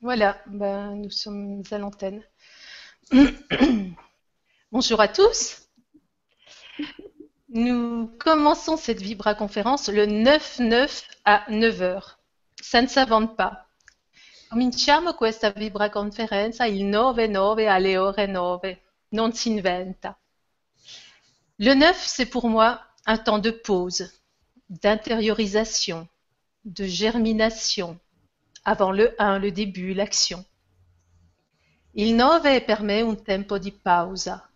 Voilà, ben, nous sommes à l'antenne. Bonjour à tous. Nous commençons cette Vibra conférence le 9-9 à 9h. Ça ne s'invente pas. Cominciamo questa Vibra conferenza il 9-9 alle ore 9. Non si inventa. Le 9, c'est pour moi un temps de pause, d'intériorisation, de germination, avant le 1, le début, l'action. Il 9 permet un tempo di pausa,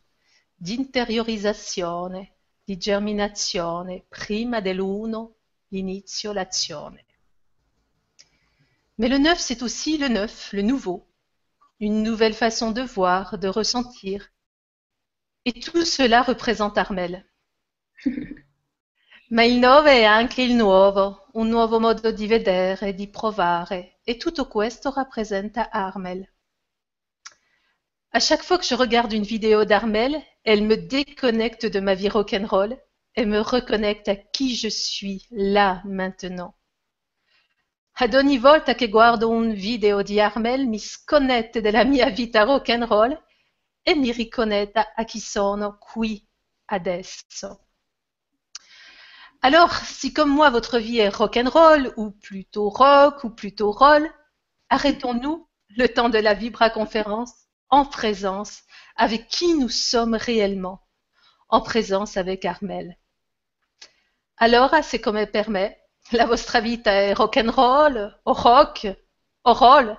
di interiorizzazione, di germinazione, prima dell'1, l'inizio, l'azione. Mais le neuf, c'est aussi le neuf, le nouveau, une nouvelle façon de voir, de ressentir. Et tout cela représente Armel. Ma il nove è anche il nuovo, un nuovo modo di vedere, di provare, et tutto questo rappresenta Armel. À chaque fois que je regarde une vidéo d'Armel, elle me déconnecte de ma vie rock'n'roll et me reconnecte à qui je suis là maintenant. Ad ogni volta che guardo un video di Armel mi sconnette della mia vita rock'n'roll e mi riconnetta a chi sono qui adesso. Alors, si comme moi votre vie est rock'n'roll, ou plutôt rock, ou plutôt roll, arrêtons-nous le temps de la Vibra conférence en présence avec qui nous sommes réellement, en présence avec Armel. Alors, c'est come per me, la vostra vita è rock'n'roll, o rock, o roll.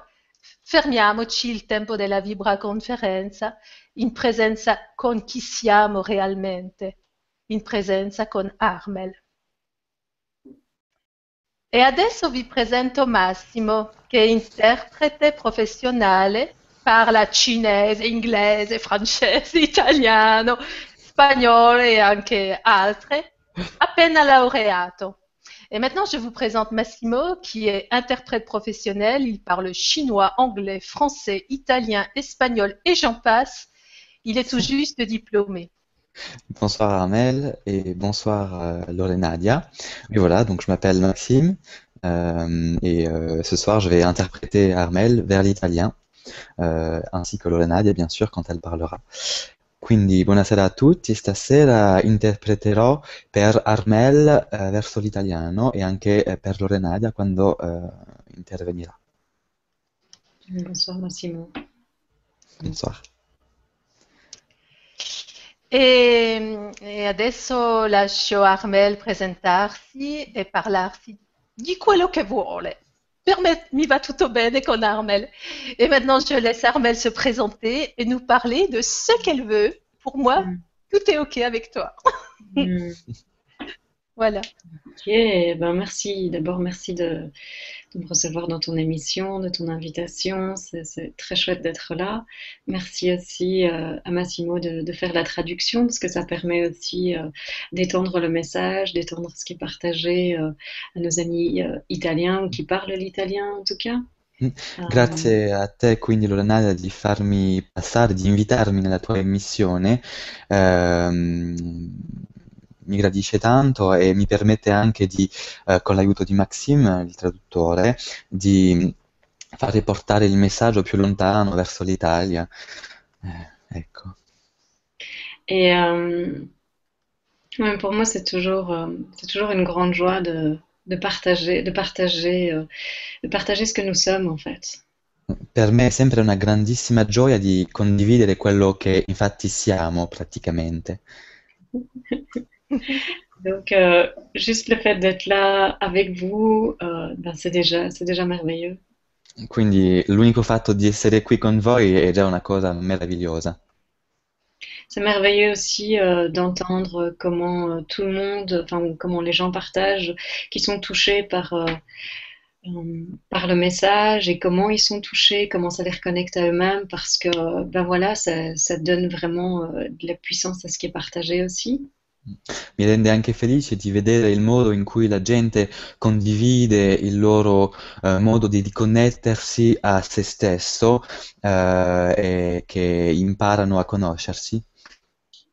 Fermiamoci il tempo della Vibra conferenza in presenza con chi siamo realmente, in presenza con Armel. E adesso vi presento Massimo, che è interprete professionale, parla cinese, inglese, francese, italiano, spagnolo et anche altre, appena laureato. Et maintenant, je vous présente Massimo, qui est interprète professionnel. Il parle chinois, anglais, français, italien, espagnol et j'en passe. Il est tout juste diplômé. Bonsoir Armel et bonsoir euh, Lorenadia. Et voilà, donc je m'appelle Maxime euh, et euh, ce soir je vais interpréter Armel vers l'italien, euh, ainsi que Lorenadia bien sûr quand elle parlera. Quindi buonasera a tutti, stasera interpreterò per Armel verso l'italiano e anche eh, per Lorenadia quando eh, intervenirà. Bonsoir Massimo. Bonsoir. E, e adesso lascio Armel presentarsi e parlarsi di quello che vuole. Per me, mi va tutto bene con Armel. Et maintenant, je laisse Armel se présenter et nous parler de ce qu'elle veut. Pour moi, Mm. tout est OK avec toi. Hmm. Voilà. Ok, ben merci. D'abord, merci de, de me recevoir dans ton émission, de ton invitation. C'est très chouette d'être là. Merci aussi euh, à Massimo de, de faire la traduction parce que ça permet aussi euh, d'étendre le message, d'étendre ce qui est partagé euh, à nos amis euh, italiens ou qui parlent l'italien en tout cas. Mm. Grazie a te quindi Lorenadia di farmi passare, di invitarmi nella tua emissione. Ehm, mi gradisce tanto e mi permette anche di, eh, con l'aiuto di Maxime, il traduttore, di far riportare il messaggio più lontano verso l'Italia. Eh, ecco. Et euh, ouais, pour moi, c'est toujours, euh, c'est toujours une grande joie de, de partager, de partager, euh, de partager ce que nous sommes en fait. Per me è sempre una grandissima gioia di condividere quello che infatti siamo praticamente. Donc, euh, juste le fait d'être là avec vous, euh, ben c'est déjà, merveilleux. Quindi l'unico fatto di essere qui con voi è già una cosa meravigliosa. C'est merveilleux aussi euh, d'entendre comment euh, tout le monde, enfin comment les gens partagent, qui sont touchés par par le message et comment ils sont touchés, comment ça les reconnecte à eux-mêmes, parce que ben voilà, ça, ça donne vraiment de la puissance à ce qui est partagé aussi. Mi rende anche felice di vedere il modo in cui la gente condivide il loro eh, modo di riconnettersi a se stesso eh, e che imparano a conoscersi.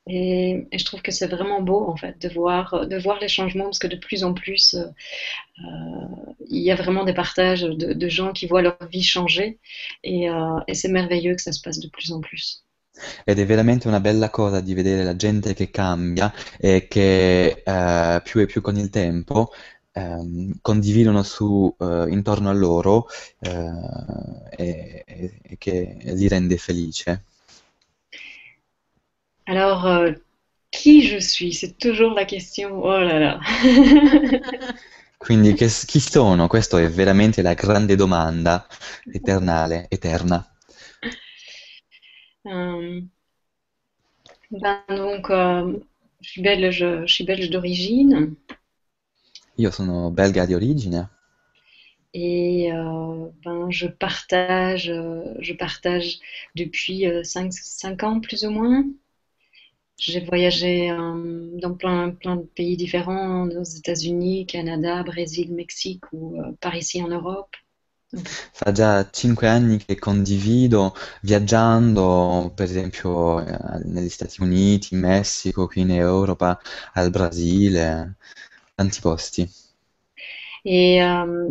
Et, et je trouve que c'est vraiment beau en fait de voir, de voir les changements parce que de plus en plus euh, euh, il y a vraiment des partages de, de gens qui voient leur vie changer et, euh, et c'est merveilleux que ça se passe de plus en plus. Ed è veramente una bella cosa di vedere la gente che cambia e che eh, più e più con il tempo ehm, condividono su, eh, intorno a loro eh, e, e- e che li rende felice. Alors, euh, qui je suis? C'est toujours la question. Oh là là. Quindi che, chi sono? Questa è veramente la grande domanda eternale, eterna. Euh, ben donc, euh, je suis belge, je suis belge d'origine Io sono belga di origine et euh, ben je partage, je partage depuis 5 5 ans plus ou moins. J'ai voyagé dans plein, plein de pays différents, aux États-Unis, Canada, Brésil, Mexique ou par ici en Europe. Fa già cinque anni che condivido viaggiando, per esempio, eh, negli Stati Uniti, in Messico, qui in Europa, al Brasile, tanti posti. Et euh,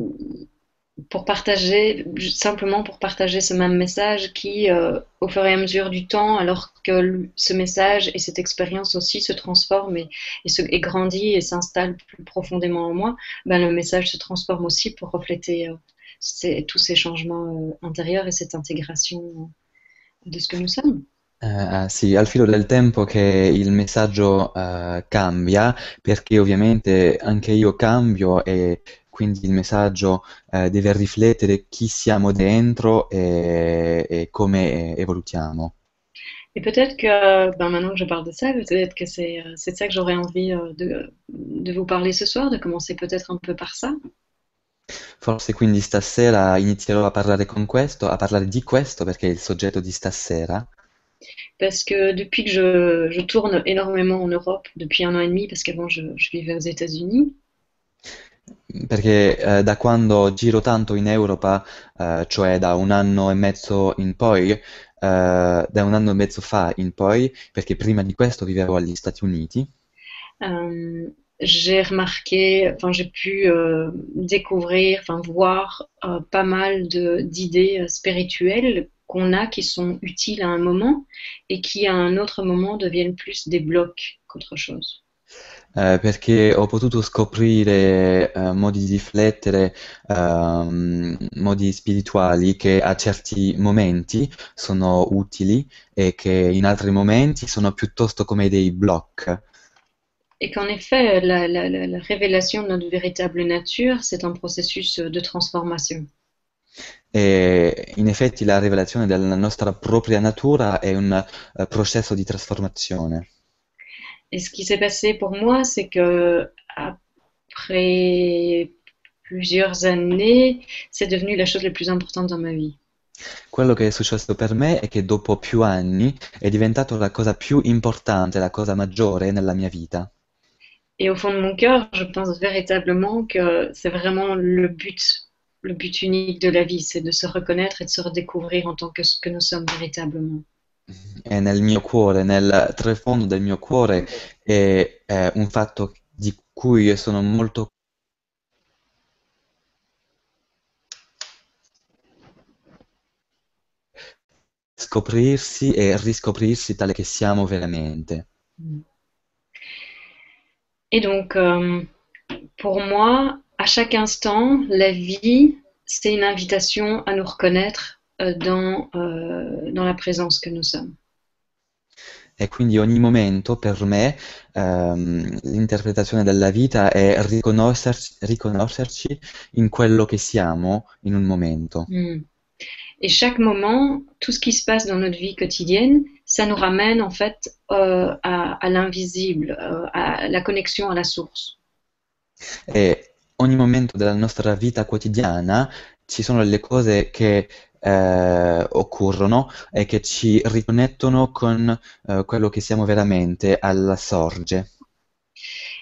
pour partager, simplement pour partager ce même message qui, euh, au fur et à mesure du temps, alors que ce message et cette expérience aussi se transforment et, et, et grandit et s'installe plus profondément en moi, ben, le message se transforme aussi pour refléter euh, ces- tous ces changements euh, intérieurs et cette intégration euh, de ce que nous sommes. Eh, sì, al filo del tempo che il messaggio eh, cambia, perché ovviamente anche io cambio e quindi il messaggio eh, deve riflettere chi siamo dentro e, e come evolutiamo. Et peut-être que, ben maintenant que je parle de ça, peut-être que c'est euh, c'est de ça que j'aurais envie de, de vous parler ce soir, de commencer peut-être un peu par ça. Forse quindi stasera inizierò a parlare con questo, a parlare di questo perché è il soggetto di stasera. Parce que depuis que je, je tourne énormément en Europe, depuis un an et demi, parce qu'avant je, je vivais aux États-Unis, Perché eh, da quando giro tanto in Europa, eh, cioè da un anno e mezzo in poi, eh, da un anno e mezzo fa in poi, perché prima di questo vivevo agli Stati Uniti, euh, j'ai remarqué, enfin j'ai pu euh, découvrir, enfin voir euh, pas mal d'idées euh, spirituelles qu'on a qui sont utiles à un moment et qui à un autre moment deviennent plus des blocs qu'autre chose. eh, perché ho potuto scoprire eh, modi di riflettere, ehm, modi spirituali che a certi momenti sono utili e che in altri momenti sono piuttosto come dei block. Et qu'en effet, la, la- la- la révélation de notre véritable nature, c'est un processus de transformation. E in effetti la rivelazione della nostra propria natura è un eh, processo di trasformazione. Et ce qui s'est passé pour moi, c'est que après plusieurs années, c'est devenu la chose la plus importante dans ma vie. Quello che è successo per me è che dopo più anni è diventato la cosa più importante, la cosa maggiore nella mia vita. Et au fond de mon cœur, je pense véritablement que c'est vraiment le but, le but unique de la vie, c'est de se reconnaître et de se redécouvrir en tant que ce que nous sommes véritablement. E nel mio cuore, nel trefondo del mio cuore è, è un fatto di cui io sono molto scoprirsi e riscoprirsi tale che siamo veramente. Et donc, euh, pour moi, à chaque instant, la vie, c'est une invitation à nous reconnaître euh, dans, euh, dans la présence que nous sommes. E quindi ogni momento per me ehm, l'interpretazione della vita è riconoscerci, riconoscerci in quello che siamo in un momento. Mm. Et chaque moment, tout ce qui se passe dans notre vie quotidienne, ça nous ramène en fait euh, à, à l'invisible, euh, à la connexion à la source. E ogni momento della nostra vita quotidiana ci sono delle cose che eh, occorrono e che ci riconnettono con eh, quello che siamo veramente alla sorge.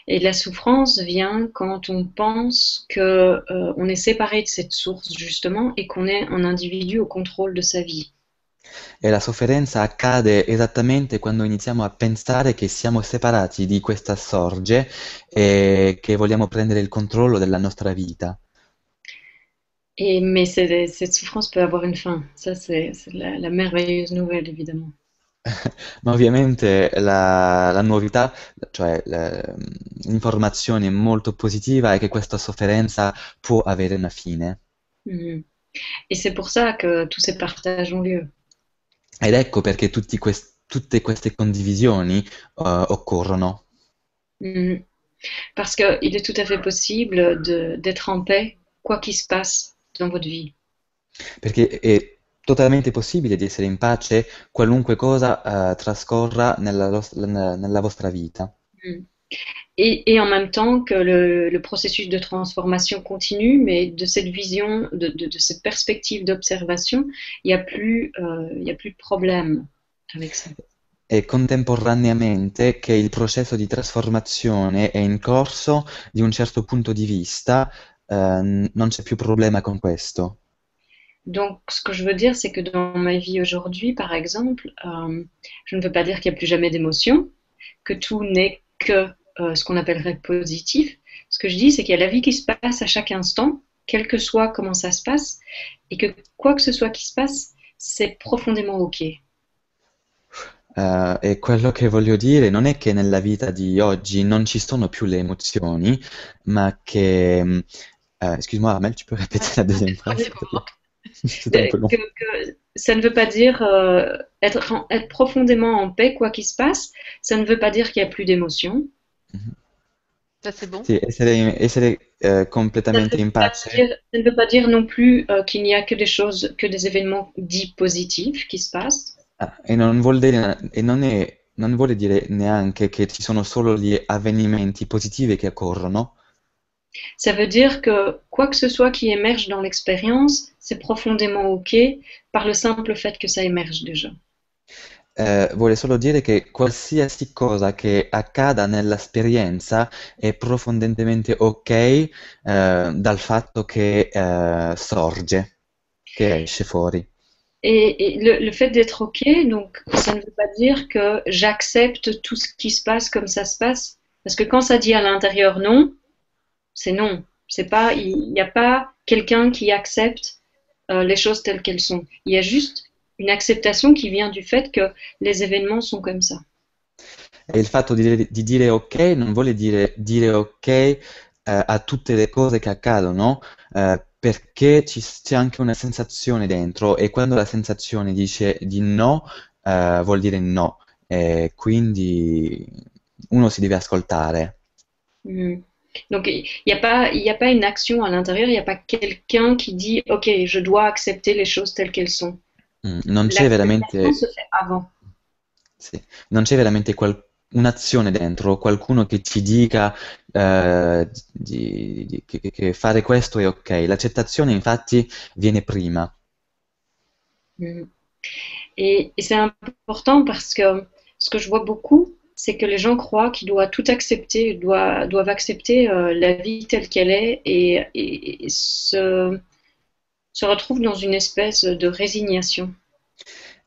Et la souffrance vient quand on pense que euh, on est séparé de cette source justement et qu'on est un individu au contrôle de sa vie. E la sofferenza accade esattamente quando iniziamo a pensare che siamo separati di questa sorge e che vogliamo prendere il controllo della nostra vita. Et, mais c'est- cette souffrance peut avoir une fin. Ça, c'est la, la merveilleuse nouvelle, évidemment. Ma ovviamente la, la novità, cioè l'informazione molto positiva è che questa sofferenza può avere una fine. Mhm. Et c'est pour ça que tous ces partages ont lieu. Ed ecco perché quest- tutte queste condivisioni eh, occorrono. Mhm. Parce qu'il est tout à fait possible de- d'être en paix, quoi qu'il se passe dans votre vie. Perché è totalmente possibile di essere in pace qualunque cosa eh, trascorra nella, los- nella vostra vita. Mhm. Et, et en même temps que le, le processus de transformation continue, mais de cette vision, de, de- de cette perspective d'observation, il n'y a plus, euh, il y a plus de problème avec ça. E contemporaneamente che il processo di trasformazione è in corso di un certo punto di vista, eh, non c'è più problema con questo. Donc, ce que je veux dire, c'est que dans ma vie aujourd'hui, par exemple, euh, je ne veux pas dire qu'il n'y a plus jamais d'émotions, que tout n'est que euh, ce qu'on appellerait positif. Ce que je dis, c'est qu'il y a la vie qui se passe à chaque instant, quel que soit comment ça se passe, et que quoi que ce soit qui se passe, c'est profondément OK. Eh, e quello che voglio dire non è che nella vita di oggi non ci sono più le emozioni, ma che... eh, excuse-moi, Armel, tu peux répéter la deuxième phrase. Que, que ça ne veut pas dire euh, être, être profondément en paix, quoi qu'il se passe. Ça ne veut pas dire qu'il n'y a plus d'émotions. Ça, c'est bon. Sì, essere, essere, eh, Ça ne in veut pas pace. dire, ça ne veut pas dire non plus euh, qu'il n'y a que des choses, que des événements dits positifs qui se passent. Ah, e non vuol dire, e non è, non vuole dire neanche che ci sono solo gli avvenimenti positivi che occorrono, Ça veut dire que quoi que ce soit qui émerge dans l'expérience, c'est profondément OK par le simple fait que ça émerge déjà. Eh, vuole solo dire che qualsiasi cosa che accada nell'esperienza è profondamente ok, eh, dal fatto che eh, sorge, che esce fuori. Et, le fait d'être OK, donc ça ne veut pas dire que j'accepte tout ce qui se passe comme ça se passe. Parce que quand ça dit à l'intérieur non, c'est non. C'est pas, il n'y a pas quelqu'un qui accepte euh, les choses telles qu'elles sont. Il y a juste une acceptation qui vient du fait que les événements sont comme ça. E il fatto di dire, di dire ok non vuole dire dire ok eh, a tutte le cose che accadono, eh, perché ci- c'è anche una sensazione dentro e quando la sensazione dice di no, eh, vuol dire no. E quindi uno si deve ascoltare. Mhm. Donc il n'y a pas, y a pas une action à l'intérieur, il n'y a pas quelqu'un qui dit OK, je dois accepter les choses telles qu'elles sont. Mm, Non c'è veramente, sì, non c'è veramente qual- un'azione dentro, qualcuno che ci dica eh, di- di- che, che fare questo è ok. L'accettazione infatti viene prima. Mhm. Et, et c'est important parce que ce que je vois beaucoup, c'est que les gens croient qu'ils doivent tout accepter, doivent, doivent accepter euh, la vie telle qu'elle est et, et- et se, se retrouvent dans une espèce de résignation.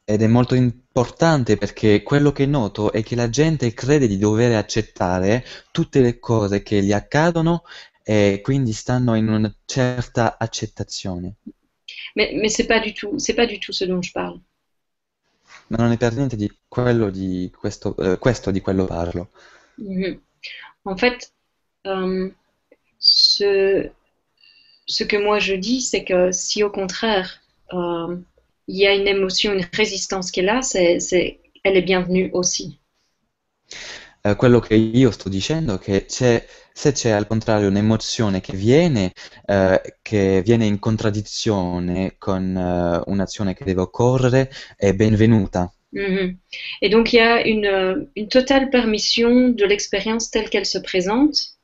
Ed è molto importante perché quello che noto è che la gente crede di dover accettare tutte le cose che gli accadono e quindi stanno in una certa accettazione. Mais, mais c'est pas du tout, c'est pas du tout ce dont je parle. Ma non è per niente di quello di questo, eh, questo di quello parlo. Mhm. En fait, euh, ce, ce que moi je dis, c'est que si au contraire, euh, il y a une émotion, une résistance qui est là, c'est, c'est, elle est bienvenue aussi. Eh, quello che io sto dicendo è che c'è, se c'è al contrario un'emozione che viene, eh, che viene in contraddizione con eh, un'azione che deve occorrere, è benvenuta. Mhm. Et donc il y a une, une totale permission de l'expérience telle qu'elle se présente,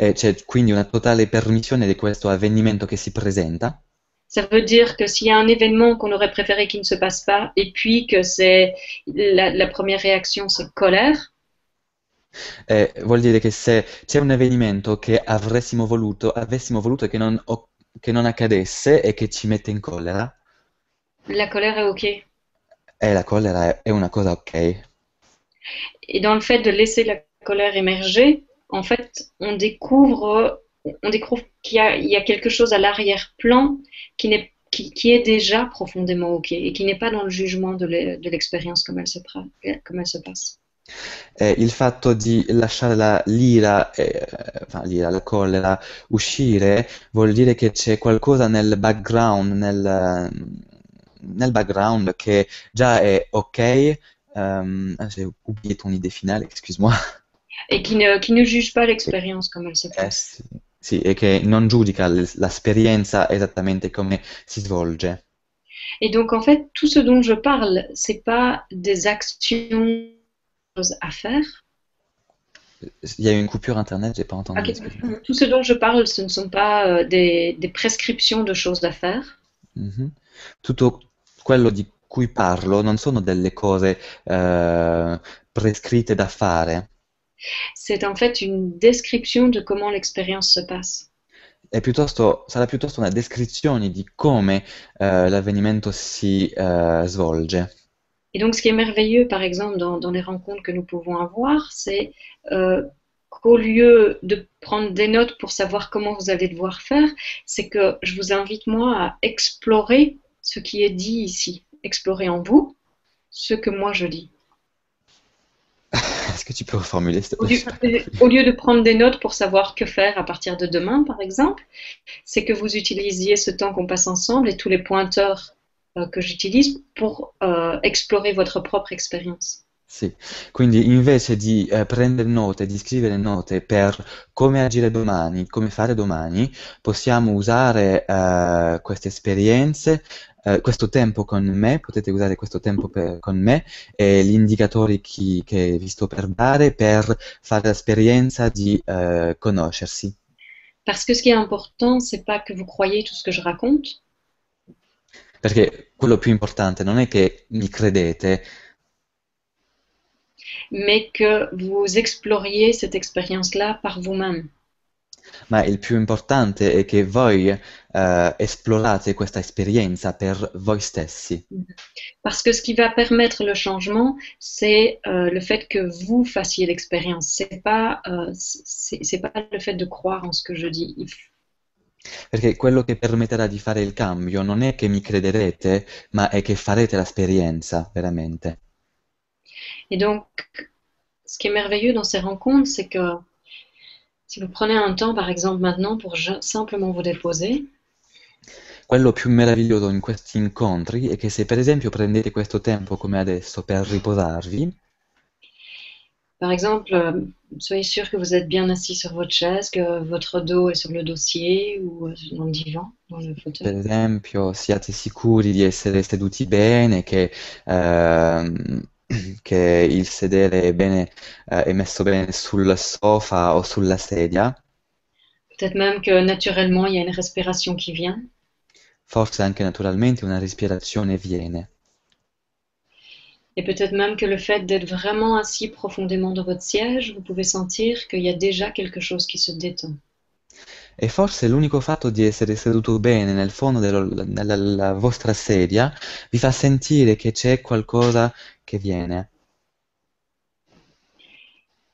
E c'è quindi una totale permissione di questo avvenimento che si presenta. Ça veut dire que s'il y a un événement qu'on aurait préféré qu'il ne se passe pas, et puis que c'est la, la première réaction, c'est colère, Eh, vuol dire che se c'è un avvenimento che avressimo voluto, avessimo voluto che non, che non accadesse e che ci mette in collera, la colère est OK. eh, la collera è, è una cosa ok. Et dans le fait de laisser la colère émerger, en fait, on découvre, qu'il y a, quelque chose à l'arrière-plan qui, est déjà profondément OK et qui n'est pas dans le jugement de l'e- de l'expérience comme elle se, pra- comme elle se passe. E il fatto di lasciare la l'ira, eh, enfin, l'ira, la collera uscire vuol dire che c'è qualcosa nel background, nel, nel background che già è ok. ehm, ah, j'ai oublié ton idée finale, excuse-moi. Et qui ne, qui ne juge pas l'expérience comme elle se Eh, passe. sì, sì, e che non giudica l'esperienza esattamente come si svolge. Et donc, en fait, tout ce dont je parle, c'est pas des actions à faire. Il y a eu une coupure internet, j'ai pas entendu. Tout ce dont je parle, ce ne sont pas euh, des, des prescriptions de choses à faire. Mhm. Tutto quello di cui parlo non sono delle cose eh, prescritte da fare, C'est en fait une description de comment l'expérience se passe. sarà piuttosto una descrizione di come eh, l'avvenimento si eh, svolge. Et donc, ce qui est merveilleux, par exemple, dans, dans les rencontres que nous pouvons avoir, c'est euh, qu'au lieu de prendre des notes pour savoir comment vous allez devoir faire, c'est que je vous invite, moi, à explorer ce qui est dit ici, explorer en vous ce que moi je dis. Que tu peux reformuler, s'il te Au lieu, au lieu de prendre des notes pour savoir que faire à partir de demain, par exemple, c'est que vous utilisiez ce temps qu'on passe ensemble et tous les pointeurs euh, que j'utilise pour euh, explorer votre propre expérience. Sì, quindi invece di eh, prendere note, di scrivere note per come agire domani, come fare domani, possiamo usare eh, queste esperienze, eh, questo tempo con me, potete usare questo tempo per- con me e gli indicatori chi- che vi sto per dare per fare l'esperienza di eh, conoscersi. Parce que ce qui est important, c'est pas que vous croyez tout ce que je raconte, Perché quello più importante non è che mi credete, mais que vous exploriez cette expérience-là par vous-même. Ma il più importante è che voi eh, esplorate questa esperienza per voi stessi. Parce que ce qui va permettre le changement, c'est euh, le fait que vous fassiez l'expérience. C'est pas, euh, c'est pas le fait de croire en ce que je dis. Perché quello che permetterà di fare il cambio non è che mi crederete, ma è che farete l'esperienza veramente. Et donc, ce qui est merveilleux dans ces rencontres, c'est que si vous prenez un temps, par exemple maintenant, pour simplement vous déposer, Quello più meraviglioso in questi incontri è che se per esempio prendete questo tempo come adesso per riposarvi, par exemple, euh, soyez sûr que vous êtes bien assis sur votre chaise, que votre dos est sur le dossier ou euh, dans le divan, dans le per fauteuil. esempio siate sicuri di essere seduti bene, che, ehm, che il sedere è bene, eh, è messo bene sul sofa o sulla sedia, Peut-être même que naturellement, il y a une respiration qui vient. forse anche naturalmente una respirazione viene. Et peut-être même que le fait d'être vraiment assis profondément dans votre siège, vous pouvez sentir qu'il y a déjà quelque chose qui se détend. E forse l'unico fatto di essere seduto bene nel fondo dello- nella la vostra sedia vi fa sentire che c'è qualcosa che viene.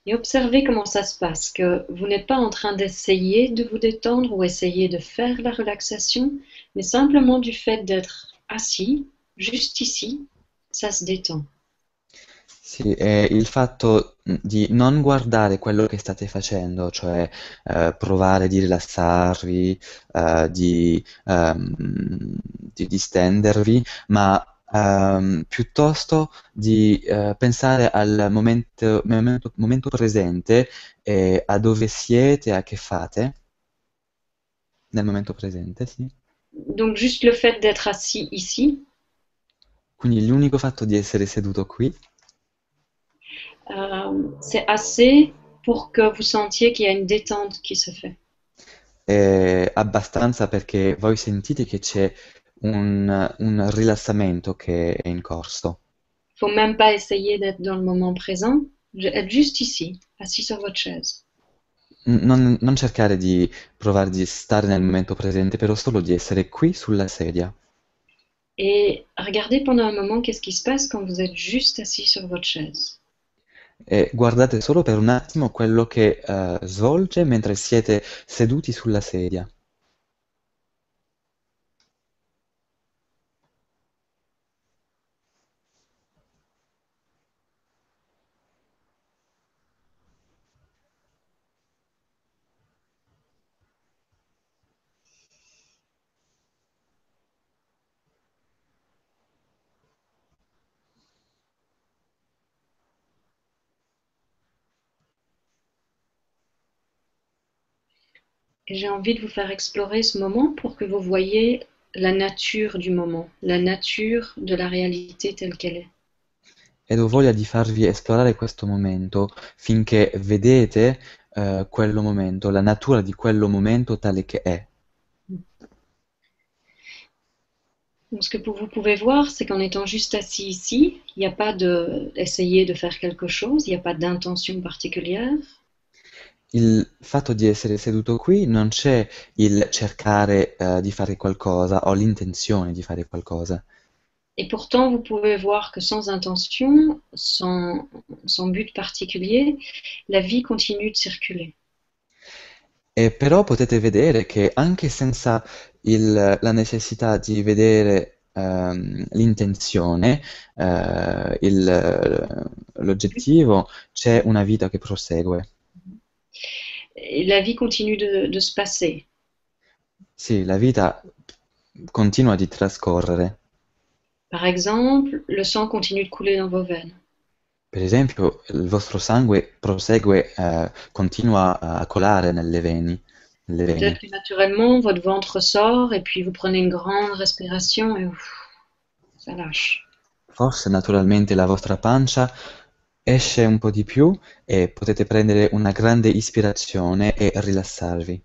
Et observez comment ça se passe, que vous n'êtes pas en train d'essayer de vous détendre ou essayer de faire la relaxation, mais simplement du fait d'être assis, juste ici, ça se détend. Sì, è il fatto di non guardare quello che state facendo, cioè eh, provare di rilassarvi, eh, di, ehm, di distendervi, ma ehm, piuttosto di eh, pensare al momento, momento, momento presente e a dove siete, a che fate. Nel momento presente, sì. Donc juste le fait d'être assis ici, Quindi l'unico fatto di essere seduto qui euh, c'est assez pour que vous sentiez qu'il y a une détente qui se fait. è abbastanza perché voi sentite che c'è un, un rilassamento che è in corso. Il faut même pas essayer d'être dans le moment présent, être juste ici, assis sur votre chaise. Non, non cercare di provare di stare nel momento presente, però solo di essere qui sulla sedia. Et regardez pendant un moment qu'est-ce qui se passe quand vous êtes juste assis sur votre chaise. E guardate solo per un attimo quello che eh, svolge mentre siete seduti sulla sedia. J'ai envie de vous faire explorer ce moment pour que vous voyez la nature du moment, la nature de la réalité telle qu'elle est. Ed ho voglia di farvi esplorare questo momento finché vedete eh, quello momento, la natura di quello momento tale che è. Donc, ce que vous pouvez voir, c'est qu'en étant juste assis ici, il n'y a pas d'essayer de, de faire quelque chose, il n'y a pas d'intention particulière. Il fatto di essere seduto qui non c'è il cercare uh, di fare qualcosa, ho l'intenzione di fare qualcosa. Et pourtant, vous pouvez voir que sans intention, sans, sans but particulier, la vie continue de circuler. E però potete vedere che anche senza il, la necessità di vedere um, l'intenzione, uh, l'oggettivo, c'è una vita che prosegue. Et la vie continue de, de se passer. Sì, la vita continua di trascorrere. Par exemple, le sang continue de couler dans vos veines. Per esempio, il vostro sangue prosegue, eh, continua a colare nelle vene. Peut-être que naturellement, votre ventre sort et puis vous prenez une grande respiration et ouf, ça lâche. Forse naturalmente la vostra pancia esce un po' di più e potete prendere una grande ispirazione e rilassarvi.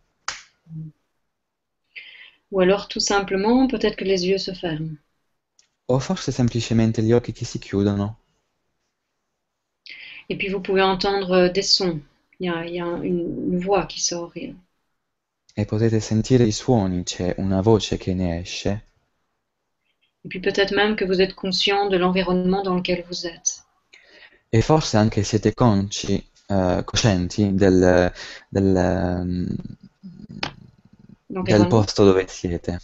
Ou alors tout simplement, peut-être que les yeux se ferment. O forse semplicemente gli occhi che si chiudono. Et puis vous pouvez entendre des sons. Il y a, il y a une, une voix qui sort. Et... E potete sentire i suoni, c'è una voce che ne esce. Et puis peut-être même que vous êtes conscient de l'environnement dans lequel vous êtes. E forse anche siete consci, eh, coscienti del, del, mm, del posto dove siete,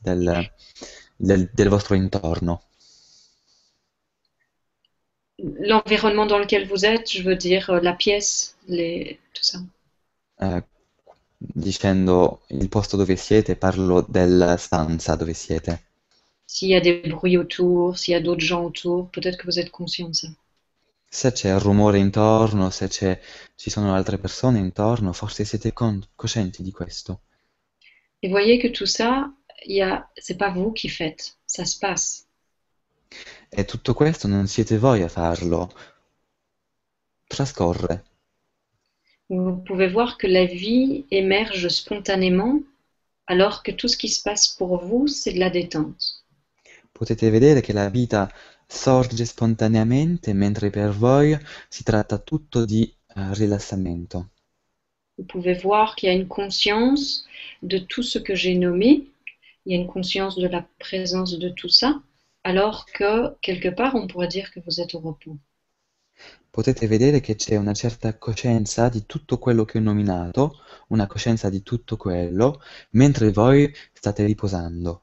del, del, del vostro intorno. L'environnement dans lequel vous êtes, je veux dire euh, la pièce, les... tout ça. Eh, dicendo il posto dove siete, parlo della stanza dove siete. S'il y a des bruits autour, s'il y a d'autres gens autour, peut-être que vous êtes conscient de ça. Se c'è rumore intorno, se c'è, ci sono altre persone intorno, forse siete con, coscienti di questo. Et voyez que tout ça, a, c'est pas vous qui faites, ça se passe. E tutto questo non siete voi a farlo, trascorre. Vous pouvez voir que la vie émerge spontanément, alors que tout ce qui se passe pour vous, c'est de la détente. Potete vedere che la vita sorge spontaneamente, mentre per voi si tratta tutto di uh, rilassamento. Vous pouvez voir qu'il y a une conscience de tout ce que j'ai nommé, il y a une conscience de la présence de tout ça, alors que quelque part on pourrait dire que vous êtes au repos. Potete vedere che c'è una certa coscienza di tutto quello che ho nominato, una coscienza di tutto quello, mentre voi state riposando.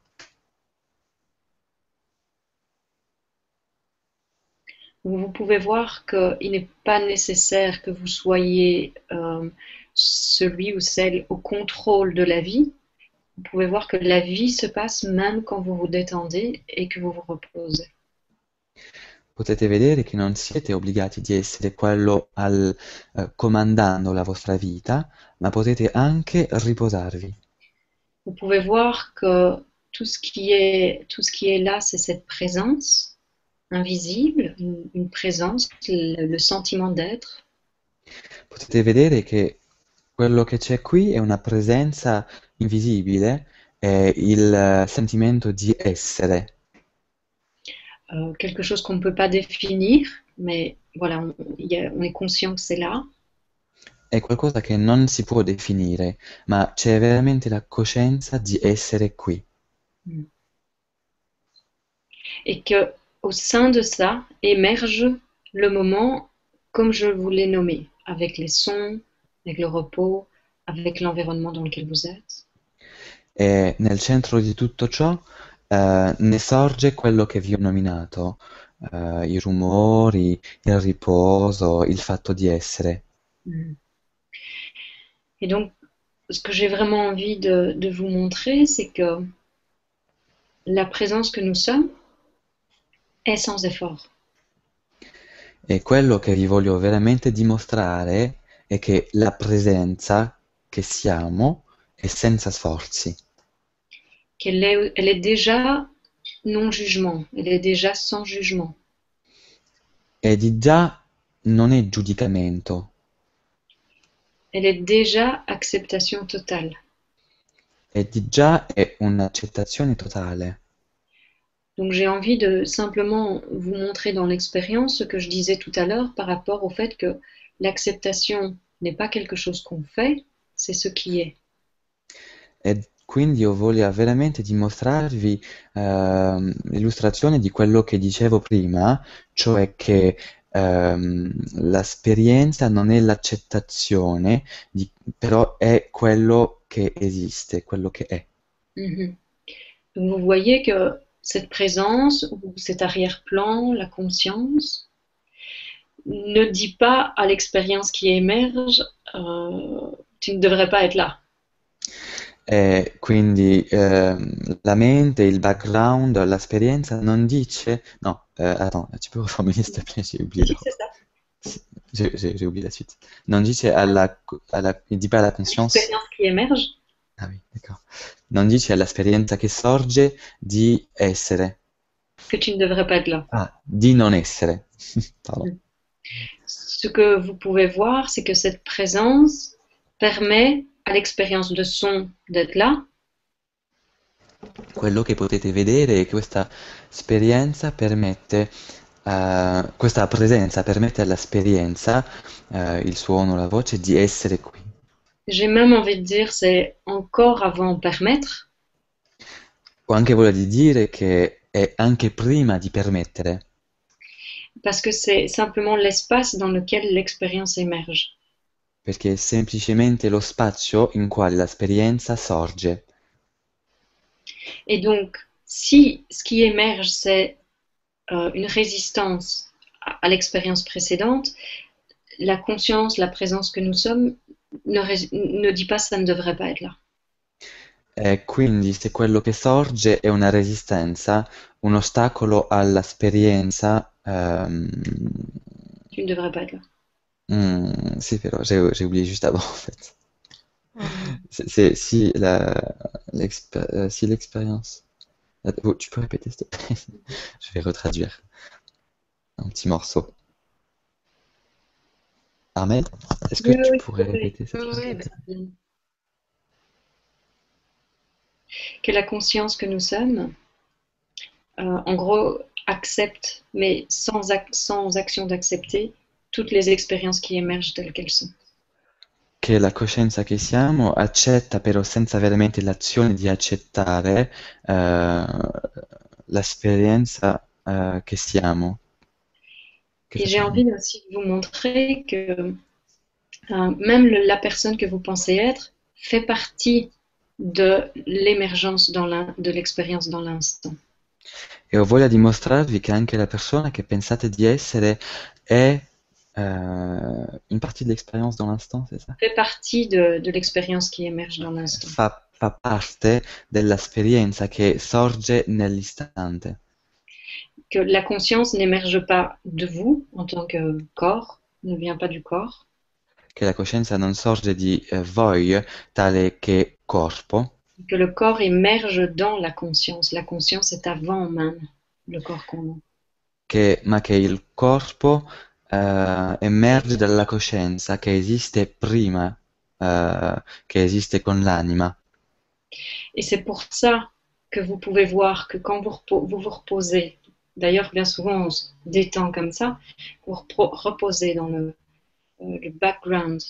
Vous pouvez voir qu'il n'est pas nécessaire que vous soyez euh, celui ou celle au contrôle de la vie. Vous pouvez voir que la vie se passe même quand vous vous détendez et que vous vous reposez. Potete vedere che non siete obbligati di essere quello al, eh, comandando la vostra vita, ma potete anche riposarvi. Vous pouvez voir que tout ce qui est, tout ce qui est là, c'est cette présence invisible, une, une présence, le, le sentiment d'être. Potete vedere che quello che c'è qui è una presenza invisibile, è il sentimento di essere. Euh, quelque chose qu'on ne peut pas définir, mais voilà, on, y a- on est conscient que c'est là. È qualcosa che non si può definire, ma c'è veramente la coscienza di essere qui. Et que au sein de ça émerge le moment comme je vous l'ai nommé, avec les sons, avec le repos, avec l'environnement dans lequel vous êtes. E nel centro di tutto ciò eh, ne sorge quello che vi ho nominato, eh, i rumori, il riposo, il fatto di essere. Mm. Et donc, ce que j'ai vraiment envie de, de vous montrer, c'est que la présence que nous sommes est sans effort. E quello che vi voglio veramente dimostrare è che la presenza che siamo è senza sforzi, Qu'elle est, elle est déjà non-jugement, elle est déjà sans jugement. e di già non è giudicamento, Elle est déjà acceptation totale. e di già è un'accettazione totale. Donc j'ai envie de simplement vous montrer dans l'expérience ce que je disais tout à l'heure par rapport au fait que l'acceptation n'est pas quelque chose qu'on fait, c'est ce qui est. E quindi io voglio veramente dimostrarvi ehm, l'illustrazione di quello che dicevo prima, cioè che ehm, l'esperienza non è l'accettazione, di- però è quello che esiste, quello che è. Donc vous voyez que cette présence ou cet arrière-plan, la conscience, ne dit pas à l'expérience qui émerge, euh, tu ne devrais pas être là. E quindi ehm, la mente, il background, l'esperienza non dice... No, euh, attends, tu peux reformuler s'il te plaît, j'ai oublié. le- C'est ça. J'ai oublié la suite. Non dice alla, alla- il dit pas alla conscience. L'expérience qui émerge, Ah d'accord. Non dice all'esperienza che sorge di essere. que tu ne devrais pas être là. Ah, di non essere. Pardon. Ce que vous pouvez voir, c'est que cette présence permet à l'expérience de son d'être là, Quello che potete vedere è che questa esperienza permette, eh, questa presenza permette all'esperienza, eh, il suono, la voce, di essere qui. J'ai même envie de dire, c'est encore avant permettre, Ho anche di dire che è anche prima di permettere, parce que c'est simplement l'espace dans lequel l'expérience émerge. perché è semplicemente lo spazio in quale l'esperienza sorge. Et donc, si ce qui émerge, c'est euh, une résistance à, à l'expérience précédente, la conscience, la présence que nous sommes ne, dit pas ça ne devrait pas être là. E quindi se quello che sorge è una resistenza, un ostacolo all'esperienza, ehm, Tu ne devrais pas être là. hmm, sì, però j'ai j'ai oublié juste avant en fait. C'est c'est- si la l'expé- si l'expérience. Oh, tu peux répéter s'il te plaît? Je vais retraduire un petit morceau. Ahmed, est-ce que Oui, tu oui, pourrais oui. répéter cette chose? ben, Que la conscience que nous sommes, euh, en gros, accepte, mais sans, ac- sans action d'accepter, toutes les expériences qui émergent telles qu'elles sont. Che la coscienza che siamo accetta però senza veramente l'azione di accettare eh, l'esperienza eh, che siamo. Et j'ai envie aussi de vous montrer que euh, même le- la personne que vous pensez être fait partie de l'émergence de l'expérience dans l'instant. E ho voglia di mostrarvi che anche la persona che pensate di essere è eh, une partie de l'expérience dans l'instant, c'est ça? Fait partie de, de l'expérience qui émerge dans l'instant. Fa, fa parte dell'esperienza che sorge nell'istante. Que la conscience n'émerge pas de vous en tant que corps, ne vient pas du corps, Che la coscienza non sorge di eh, voi tale che corpo, que le corps émerge dans la conscience. La conscience est avant même le corps qu'on a. che- ma che il corpo eh, emerge dalla coscienza che esiste prima, eh, che esiste con l'anima. Et c'est pour ça que vous pouvez voir que quand vous vous, vous reposez, d'ailleurs bien souvent on se détend comme ça, vous repro- reposez dans le, euh, le background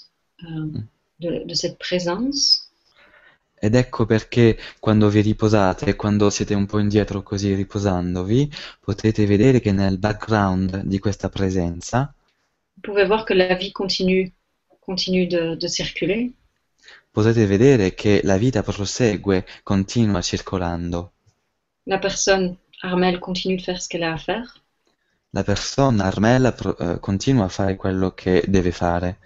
euh, de, de cette présence, Ed ecco perché quando vi riposate, quando siete un po' indietro così riposandovi, potete vedere che nel background di questa presenza vous pouvez voir que la vie continue, continue de, de circuler. potete vedere che la vita prosegue, continua circolando. La personne, Armel, continue de faire ce qu'elle a à faire. La persona, Armella, pro- eh, continua a fare quello che deve fare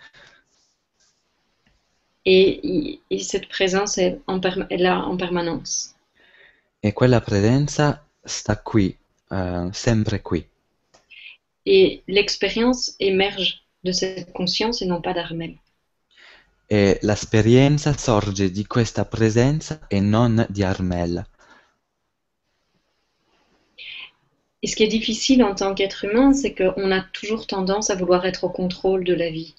Et, et cette présence est, en est là en permanence. e quella presenza sta qui, eh, sempre qui. Et l'expérience émerge de cette conscience et non pas d'Armel. E l'esperienza sorge di questa presenza e non di Armella. Et ce qui est difficile en tant qu'être humain, c'est qu'on a toujours tendance à vouloir être au contrôle de la vie.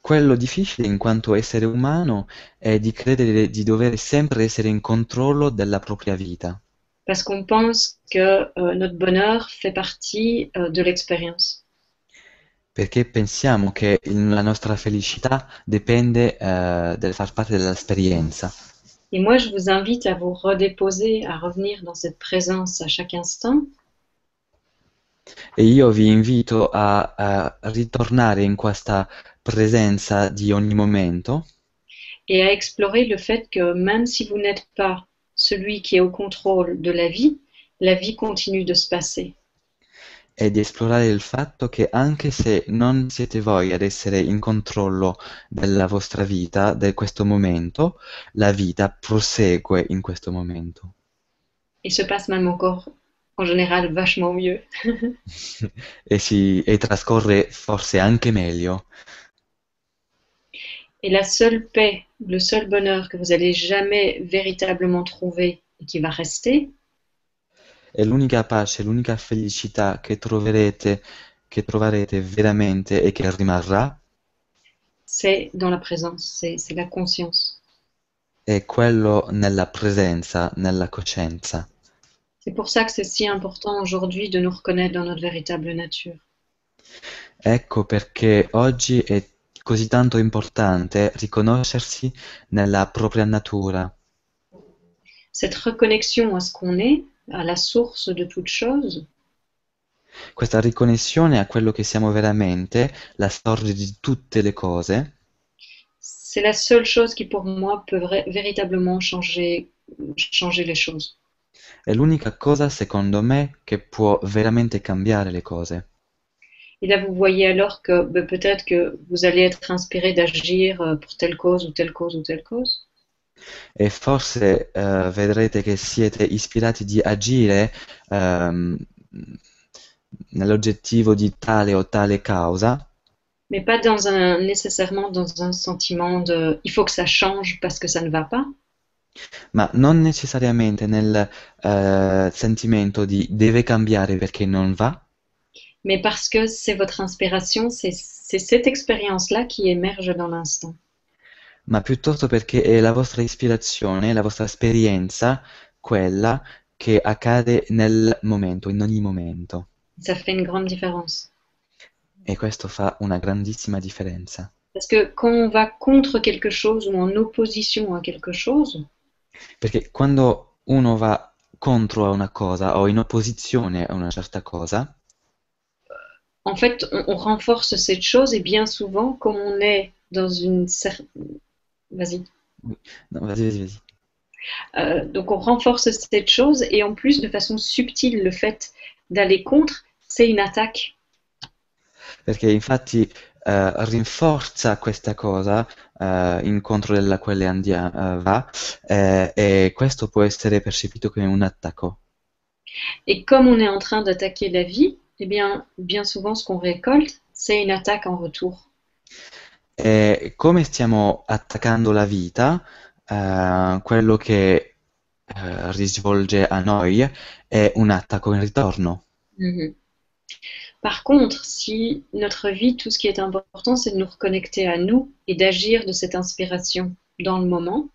Quello difficile in quanto essere umano è di credere di dover sempre essere in controllo della propria vita, Parce qu'on pense que euh, notre bonheur fait partie euh, de l'expérience. perché pensiamo che la nostra felicità dipende eh, dal far parte dell'esperienza. Et moi, je vous invite à vous redéposer, à revenir dans cette présence à chaque instant E io vi invito a, a ritornare in questa presenza di ogni momento et à explorer le fait que même si vous n'êtes pas celui qui est au contrôle de la vie, la vie continue de se passer. E di esplorare il fatto che anche se non siete voi ad essere in controllo della vostra vita, di questo momento, la vita prosegue in questo momento. Et se passe même encore, en général, vachement mieux. E, si, e trascorre forse anche meglio. Et la seule paix, le seul bonheur que vous allez jamais véritablement trouver et qui va rester, E l'unica pace, l'unica felicità che troverete, che troverete veramente e che rimarrà, c'est dans la présence, c'est c'est la conscience. è quello nella presenza, nella coscienza. C'est pour ça que c'est si important aujourd'hui de nous reconnaître dans notre véritable nature. Ecco perché oggi è così tanto importante riconoscersi nella propria natura, Cette reconnexion à ce qu'on est, à la source de toute chose, questa riconnessione a quello che siamo veramente, la sorge di tutte le cose, c'est la seule chose qui pour moi peut véritablement changer, changer les choses. è l'unica cosa, secondo me, che può veramente cambiare le cose. Et là, vous voyez alors que ben, peut-être que vous allez être inspiré d'agir euh, pour telle cause ou telle cause ou telle cause. E forse eh, vedrete che siete ispirati di agire ehm, nell'oggettivo di tale o tale causa, mais pas dans un, nécessairement dans un sentiment de il faut que ça change parce que ça ne va pas, ma non necessariamente nel eh, sentimento di deve cambiare perché non va, mais parce que c'est votre inspiration, c'est c'est cette expérience-là qui émerge dans l'instant. Ma piuttosto perché è la vostra ispirazione, la vostra esperienza, quella che accade nel momento, in ogni momento. Ça fait une grande différence. E questo fa una grandissima differenza. Parce que quand on va contre quelque chose ou en opposition à quelque chose, Perché quando uno va contro a una cosa o in opposizione a una certa cosa, en fait, on, on renforce cette chose et bien souvent, comme on est dans une certaine... Vas-y. no, vas-y, vas-y, vas-y. Euh, donc on renforce cette chose et en plus de façon subtile le fait d'aller contre, c'est une attaque. Perché infatti eh, rinforza questa cosa eh, incontro della quale andia- eh, va eh, e questo può essere percepito come un attacco. Et comme on est en train d'attaquer la vie, eh bien, bien souvent ce qu'on récolte, c'est une attaque en retour. E come stiamo attaccando la vita, eh, quello che eh, risvolge a noi è un attacco in ritorno. Mhm. Par contre, si notre vie, tout ce qui est important, c'est de nous reconnecter à nous et d'agir de cette inspiration dans le moment,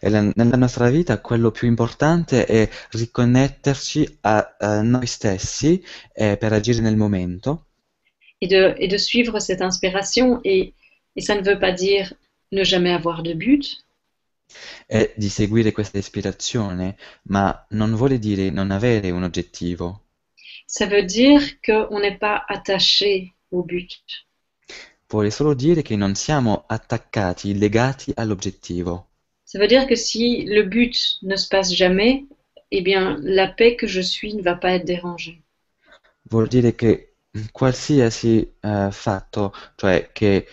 E la- nella nostra vita quello più importante è riconnetterci a, a noi stessi eh, per agire nel momento et de, et de suivre cette inspiration. Et, et ça ne veut pas dire ne jamais avoir de but, e di seguire questa ispirazione, ma non vuole dire non avere un oggettivo, ça veut dire qu'on n'est pas attaché au but. Vuole solo dire che non siamo attaccati, legati all'obiettivo. Ça veut dire que si le but ne se passe jamais, eh bien, la paix que je suis ne va pas être dérangée. Vuol dire che qualsiasi eh, fatto, cioè che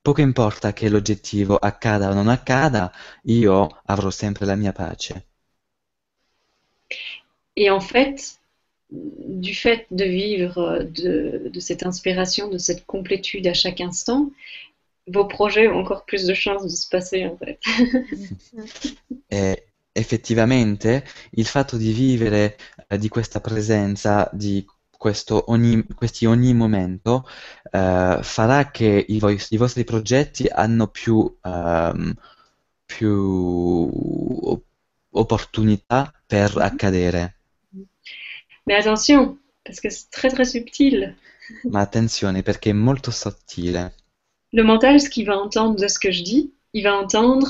poco importa che l'oggettivo accada o non accada, io avrò sempre la mia pace. Et en fait, du fait de vivre de, de cette inspiration, de cette complétude à chaque instant, vos projets ont encore plus de chances de se passer en fait. E effettivamente il fatto di vivere eh, di questa presenza, di ogni, questi ogni momento, eh, farà che i, voi- i vostri progetti hanno più, ehm, più op- opportunità per accadere. Mais attention, parce que c'est très très subtil. Ma attenzione perché è molto sottile. Le mental, ce qu'il va entendre de ce que je dis, il va entendre,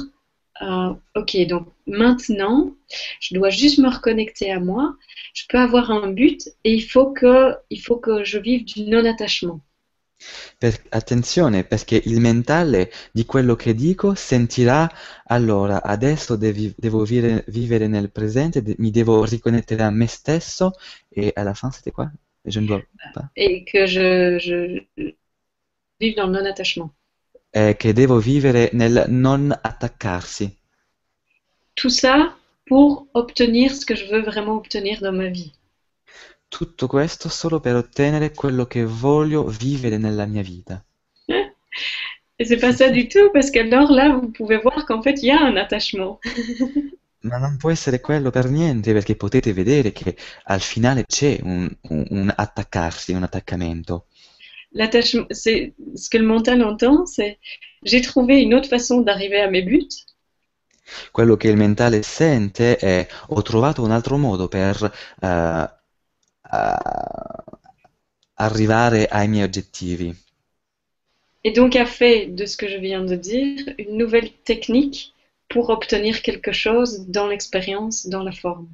euh, ok, donc maintenant, je dois juste me reconnecter à moi, je peux avoir un but et il faut que, il faut que je vive du non-attachement. Per- attenzione perché il mentale di quello che dico sentirà allora adesso devi- devo vivere, vivere nel presente, de- mi devo riconnettere a me stesso e alla fin c'était quoi? Je ne dois pas. Et que je, je vive dans le non-attachement. Eh, che devo vivere nel non attaccarsi. Tout ça pour obtenir ce que je veux vraiment obtenir dans ma vie. Tutto questo solo per ottenere quello che voglio vivere nella mia vita. Et c'est pas ça du tout, parce qu'alors là, vous pouvez voir qu'en fait, il y a un attachement. Ma non può essere quello per niente, perché potete vedere che al finale c'è un, un- un attaccarsi, un attaccamento. L'attachement, c'est ce que le mental entend, c'est j'ai trouvé une autre façon d'arriver à mes buts, Quello che il mentale sente è ho trovato un altro modo per eh, a- arrivare ai miei oggettivi. et donc a fait de ce que je viens de dire une nouvelle technique pour obtenir quelque chose dans l'expérience, dans la forme.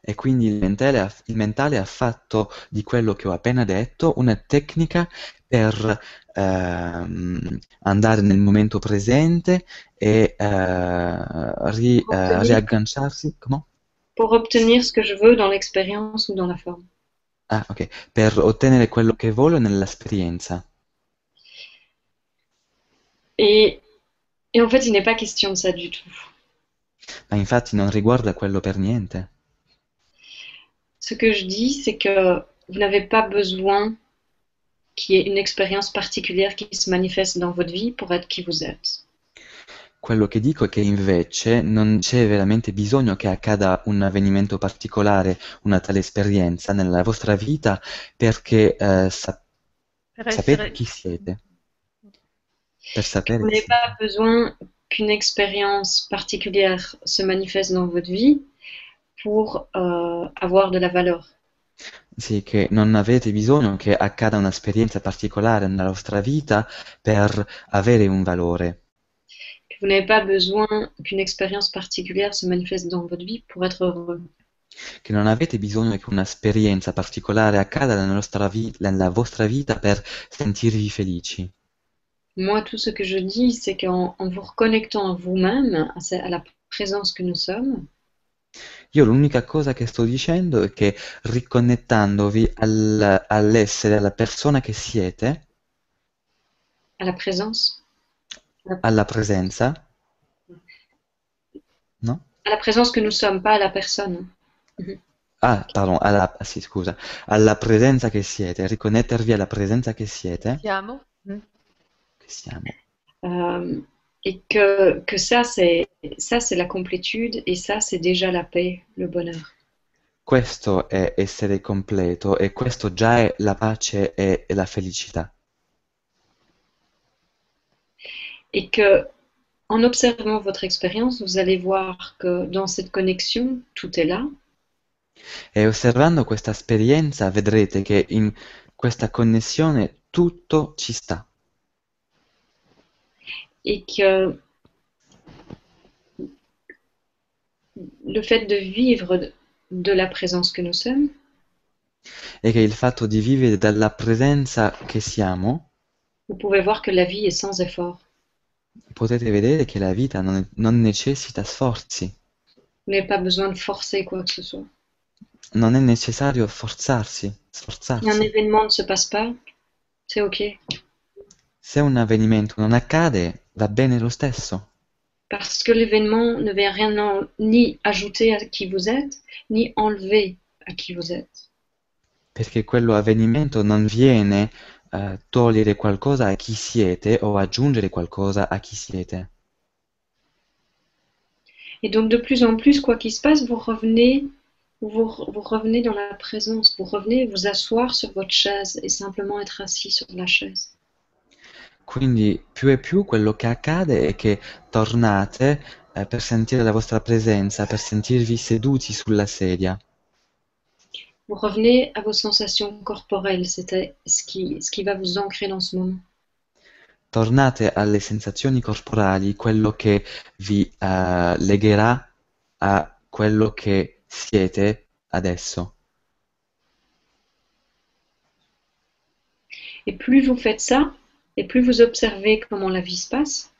E quindi il mentale, ha, il mentale ha fatto di quello che ho appena detto una tecnica per ehm, andare nel momento presente e eh, ri- eh, riagganciarsi. Come? Pour obtenir ce que je veux dans l'expérience ou dans la forme. Ah, ok. Per ottenere quello che voglio nell'esperienza. Et, et en fait, il n'est pas question de ça du tout. Ma infatti non riguarda quello per niente. Ce que je dis, c'est que vous n'avez pas besoin qu'il y ait une expérience particulière qui se manifeste dans votre vie pour être qui vous êtes. Quello che dico è che invece non c'è veramente bisogno che accada un avvenimento particolare, una tale esperienza nella vostra vita perché eh, sa- Per sapete essere- chi siete. Per sapere Vous n'avez pas besoin qu'une expérience particulière se manifeste dans votre vie pour euh, avoir de la valeur. Sì, che non avete bisogno che accada un'esperienza particolare nella vostra vita per avere un valore. Que vous n'avez pas besoin qu'une expérience particulière se manifeste dans votre vie pour être heureux. Che non avete bisogno che un'esperienza particolare accada nella, vi- nella vostra vita per sentirvi felici. Moi, tout ce que je dis, c'est qu'en en vous reconnectant à vous-même, à la présence que nous sommes, Io l'unica cosa che sto dicendo è che riconnettandovi al- all'essere, alla persona che siete, à la présence, alla presenza, no? à la présence que nous sommes, pas à la personne. Ah, pardon, alla, ah, sì, scusa, alla presenza che siete, riconnettervi alla presenza che siete, Siamo? che siamo. Euh, et que, que ça, c'est ça, c'est la complétude, et ça, c'est déjà la paix, le bonheur. Questo è essere completo e questo già è la pace e e la felicità. Et que, en observant votre expérience, vous allez voir que dans cette connexion, tout est là, E osservando questa esperienza vedrete che in questa connessione tutto ci sta. Et que le fait de vivre de- la présence que nous sommes, è che il fatto di vivere dalla presenza che siamo, vous pouvez voir que la vie est sans effort. potete vedere che la vita non, non necessita sforzi, Vous n'avez pas besoin de forcer quoi que ce soit. non è necessario forzarsi, Si un sforzarsi. événement ne se passe pas, c'est ok. Se un avvenimento non accade, va bene lo stesso, Parce que l'événement ne vient rien en- ni ajouter à qui vous êtes, ni enlever à qui vous êtes. perché quello avvenimento non viene eh, togliere qualcosa a chi siete o aggiungere qualcosa a chi siete. Et donc de plus en plus, quoi qu'il se passe, vous revenez, vous, vous revenez dans la présence, vous revenez vous asseoir sur votre chaise et simplement être assis sur la chaise. Quindi più e più quello che accade è che tornate eh, per sentire la vostra presenza, per sentirvi seduti sulla sedia. Vous revenez à vos sensations corporelles, c'était ce qui, ce qui va vous ancrer dans ce moment. Tornate alle sensazioni corporali, quello che vi eh, legherà a quello che siete adesso. Et plus vous faites ça, et plus vous observez comment la vie se passe,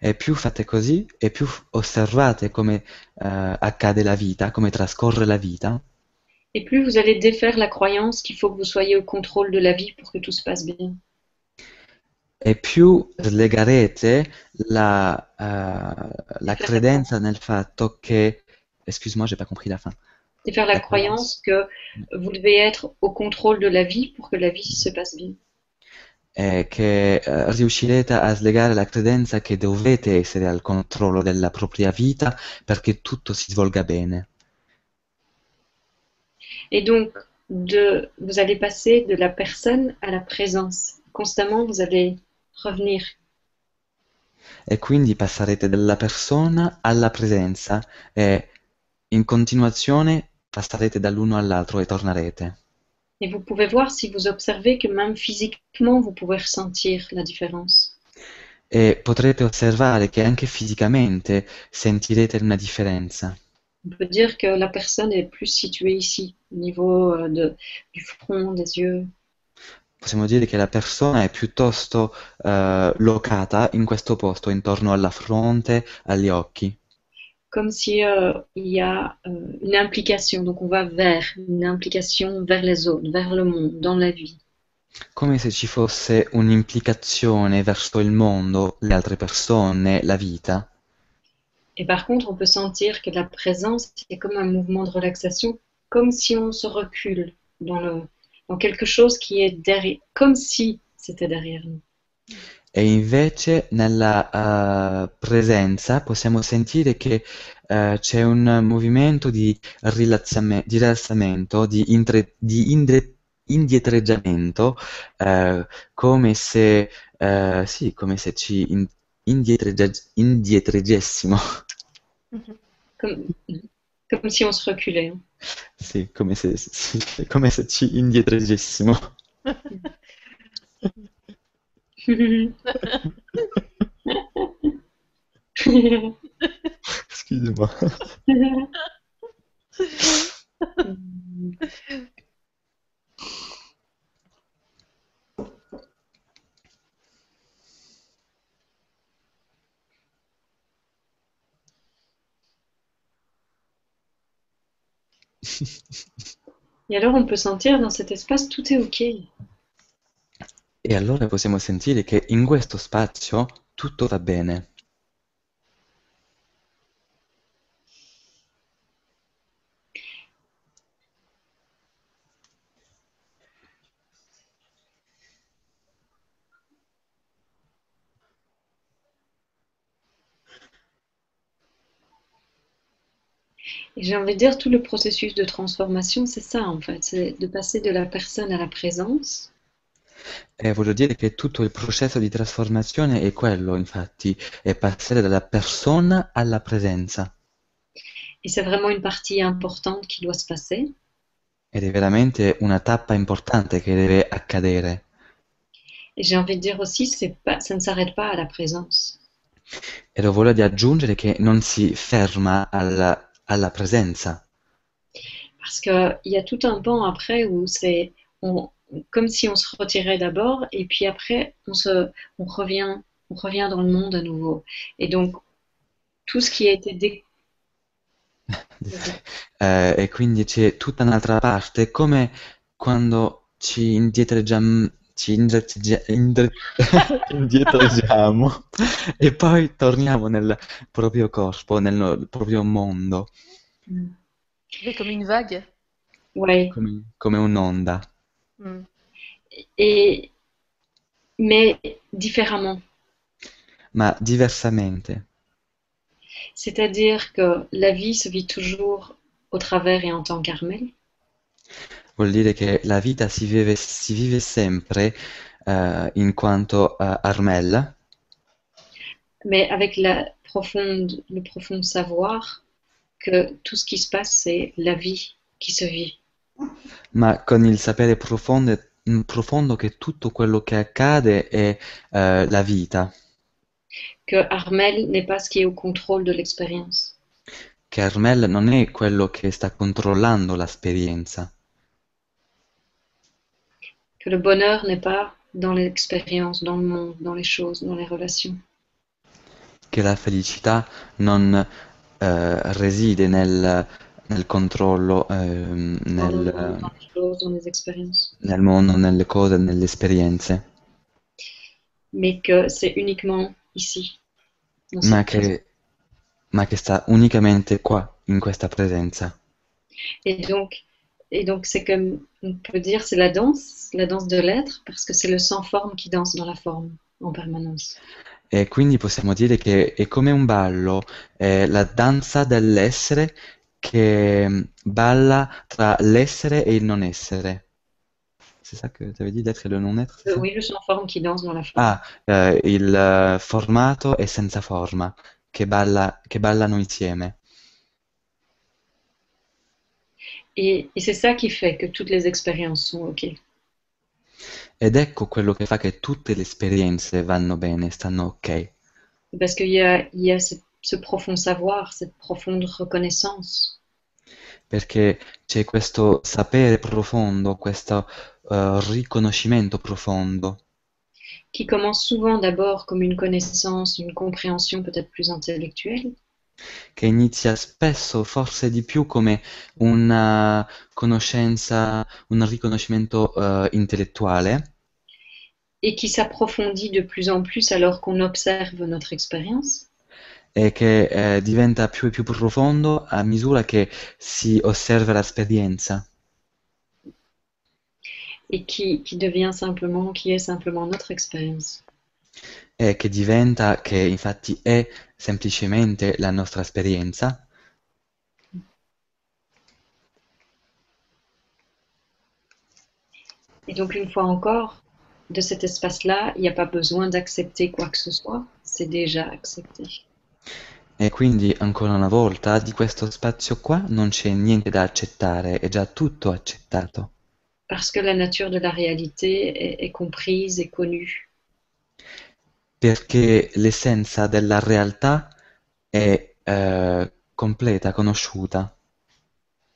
E più fate così, e più osservate come eh, accade la vita, come trascorre la vita, et plus vous allez défaire la croyance qu'il faut que vous soyez au contrôle de la vie pour que tout se passe bien. e più slegherete la, eh, la credenza nel fatto che... Excuse-moi, j'ai pas compris la fin. Défaire la La croyance que vous devez être au contrôle de la vie pour que la vie se passe bien. Eh, che eh, riuscirete a slegare la credenza che dovete essere al controllo della propria vita perché tutto si svolga bene. Et donc, de, vous allez passer de la personne à la présence. Constamment, vous allez revenir. E quindi passerete dalla persona alla presenza e in continuazione passerete dall'uno all'altro e tornerete. Et vous pouvez voir si vous observez que même physiquement, vous pouvez ressentir la différence. E potrete osservare che anche fisicamente sentirete una differenza. On peut dire que la personne est plus située ici, au niveau euh, de, du front, des yeux. Possiamo dire che la persona è piuttosto eh, locata in questo posto, intorno alla fronte, agli occhi, Comme si euh, il y a euh, une implication. Donc, on va vers, une implication vers les autres, vers le monde, dans la vie. come se ci fosse un'implicazione verso il mondo, le altre persone, la vita. Et par contre, on peut sentir que la présence est comme un mouvement de relaxation, comme si on se recule dans, le, dans quelque chose qui est derrière, comme si c'était derrière nous. E invece nella eh, presenza possiamo sentire che eh, c'è un movimento di rilassame- di rilassamento, di, intre- di indre- indietreggiamento, eh, come se, sì, come se ci in- indietreggia- indietreggessimo. Comme, comme si on se reculait. Sì, come se, sì, come se ci indietreggessimo. Excuse-moi. Et alors, on peut sentir dans cet espace, tout est OK. E allora possiamo sentire che in questo spazio tutto va bene. J'ai envie de dire, tout le processus de transformation, c'est ça en fait, c'est de passer de la personne à la présence. E voglio dire che tutto il processo di trasformazione è quello, infatti, è passare dalla persona alla presenza. Et c'est vraiment une partie importante qui doit se passer. Ed è veramente una tappa importante che deve accadere. Et j'ai envie de dire aussi, pas, ça ne s'arrête pas à la présence. E lo voglio aggiungere che non si ferma alla, alla presenza, Parce qu'il y a tout un pan après où c'est on- comme si on se retirait d'abord et puis après on se, on revient, on revient dans le monde à nouveau. Et donc tout ce qui a été dé- Eh, e quindi c'è tutta un'altra parte, è come quando ci indietreggiamo, ci indietreggiamo e poi torniamo nel proprio corpo, nel proprio mondo, Mm. Oui, comme une vague. Ouais. come, come un'onda, Hmm. Et mais différemment. ma diversamente. C'est-à-dire que la vie se vit toujours au travers et en tant qu'Armel, Vuol dire che la vita si vive, si vive sempre eh, in quanto Armella, mais avec la profonde, le profond savoir que tout ce qui se passe, c'est la vie qui se vit. Ma con il sapere profondo, profondo che tutto quello che accade è eh, la vita, Que Armel n'est pas ce qui est au contrôle de l'expérience. che Armel non è quello che sta controllando l'esperienza, Que le bonheur n'est pas dans l'expérience, dans le monde, dans les choses, dans les relations. che la felicità non eh, reside nel, nel controllo, ehm, nel, nel mondo, nelle cose, nelle esperienze, Mais que c'est uniquement ici. dans ma che, ma che sta unicamente qua, in questa presenza. Et donc, et donc c'est comme on peut dire, c'est la danse, la danse de l'être, parce que c'est le sans forme qui danse dans la forme en permanence. E quindi possiamo dire che è come un ballo, è la danza dell'essere che balla tra l'essere e il non essere. C'est ça que tu avais dit, d'être et le non-être, Euh, oui, le sans forme qui danse dans la forme. Ah, eh, il eh, formato e senza forma, che balla, che ballano insieme. Et, et c'est ça qui fait que toutes les expériences sont OK. Ed ecco quello che fa che tutte le esperienze vanno bene, stanno ok. Parce qu'il y a, il y a ce, ce profond savoir, cette profonde reconnaissance. Perché c'è questo sapere profondo, questo eh, riconoscimento profondo, qui commence souvent d'abord comme une connaissance, une compréhension peut-être plus intellectuelle, che inizia spesso, forse di più, come una conoscenza, un riconoscimento intellettuale, et qui s'approfondit de plus en plus alors qu'on observe notre expérience. E che eh, diventa più e più profondo a misura che si osserva l'esperienza simplement, qui est simplement notre expérience. e che diventa, che infatti è semplicemente la nostra esperienza, Et donc une fois encore, de cet espace-là, il n'y a pas besoin d'accepter quoi que ce soit, c'est déjà accepté. E quindi ancora una volta di questo spazio qua non c'è niente da accettare, è già tutto accettato, que la nature de la réalité est, est comprise et connue. perché l'essenza della realtà è eh, completa, conosciuta,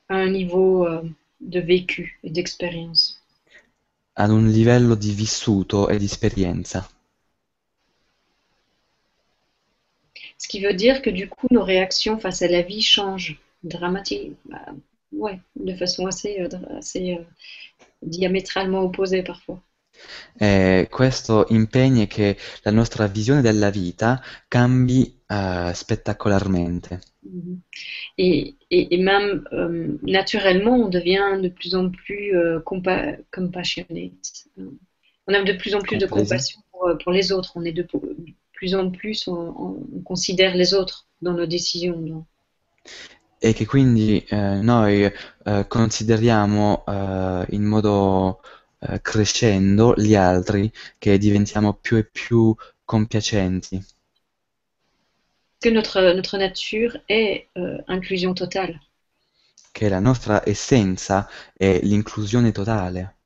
à un niveau euh, de vécu et d'expérience. ad un livello di vissuto e di esperienza. Ce qui veut dire que du coup, nos réactions face à la vie changent dramatiquement, bah, ouais, de façon assez, euh, assez euh, diamétralement opposée parfois. E questo impegna che la nostra visione della vita cambi eh, spettacolarmente. Mhm. Et, et, et même euh, naturellement, on devient de plus en plus euh, compa compassionate. On a de plus en plus de compassion pour, pour les autres. On est de plus en plus, on, on- on considère les autres dans nos décisions. dans- E che quindi eh, noi eh, consideriamo eh, in modo eh, crescendo gli altri, che diventiamo più e più compiacenti, que notre, notre nature est euh, inclusion totale. che la nostra essenza è l'inclusione totale.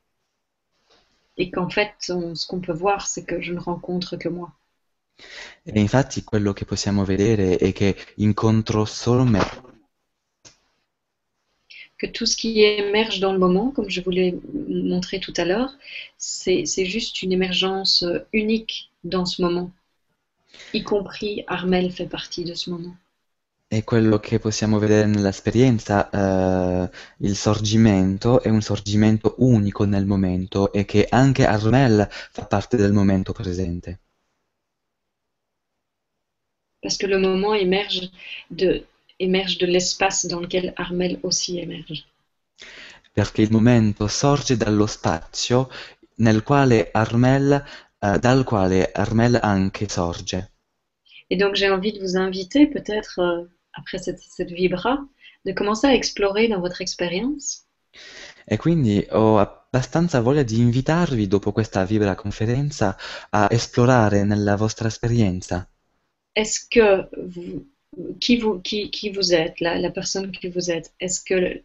Et qu'en fait, on- ce qu'on peut voir, c'est que je ne rencontre que moi. E infatti quello che possiamo vedere è che incontro solo me, que tout ce qui émerge dans le moment, comme je vous l'ai montré tout à l'heure, c'est juste une émergence unique dans ce moment. Y compris Armel fait partie de ce moment. E quello che possiamo vedere nell'esperienza, eh, il sorgimento è un sorgimento unico nel momento e che anche Armel fa parte del momento presente. Parce que le moment émerge de, émerge de l'espace dans lequel Armel aussi émerge. Perché il momento sorge dallo spazio nel quale Armel, eh, dal quale Armel anche sorge. Et donc j'ai envie de vous inviter peut-être, euh, après cette, cette vibra, de commencer à explorer dans votre expérience E quindi ho abbastanza voglia di invitarvi, dopo questa Vibra conferenza, a esplorare nella vostra esperienza. Est-ce que vous, qui vous, qui, qui vous êtes, la, la personne que vous êtes, est-ce que,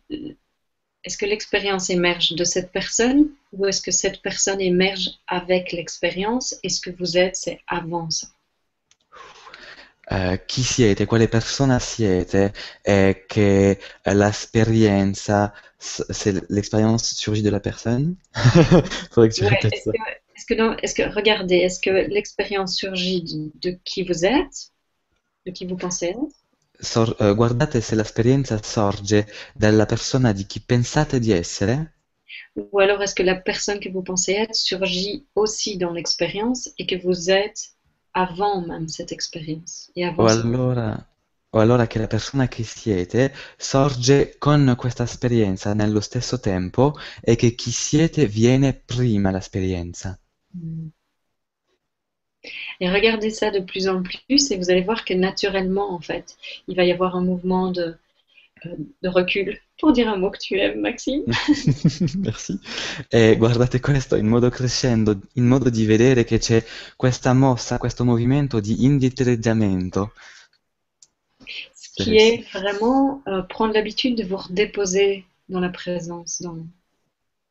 est-ce que l'expérience émerge de cette personne ou est-ce que cette personne émerge avec l'expérience et ce que vous êtes, c'est avant ça? Eh, chi siete, quale persona siete e che eh, l'esperienza, s- se l'expérience surgit de la personne? Faudrait que tu Ouais, répètes ça. que, est-ce que, non, est-ce que, regardez, est-ce que l'expérience surgit de, de qui vous êtes, de qui vous pensez être, Sor- eh, guardate se l'esperienza sorge dalla persona di chi pensate di essere, ou alors est-ce que la personne que vous pensez être surgit aussi dans l'expérience et que vous êtes avant même cette expérience et avant o allora, o allora che la persona che siete sorge con questa esperienza nello stesso tempo e che chi siete viene prima l'esperienza. Et regardez ça de plus en plus et vous allez voir que naturellement, en fait, il va y avoir un mouvement de, euh, de recul. Pour dire un mot que tu aimes, Maxime. Merci. E guardate questo in modo crescendo, in modo di vedere che c'è questa mossa, questo movimento di indietreggiamento. Ce qui est vraiment euh, prendre l'habitude de vous redéposer dans la présence, dans,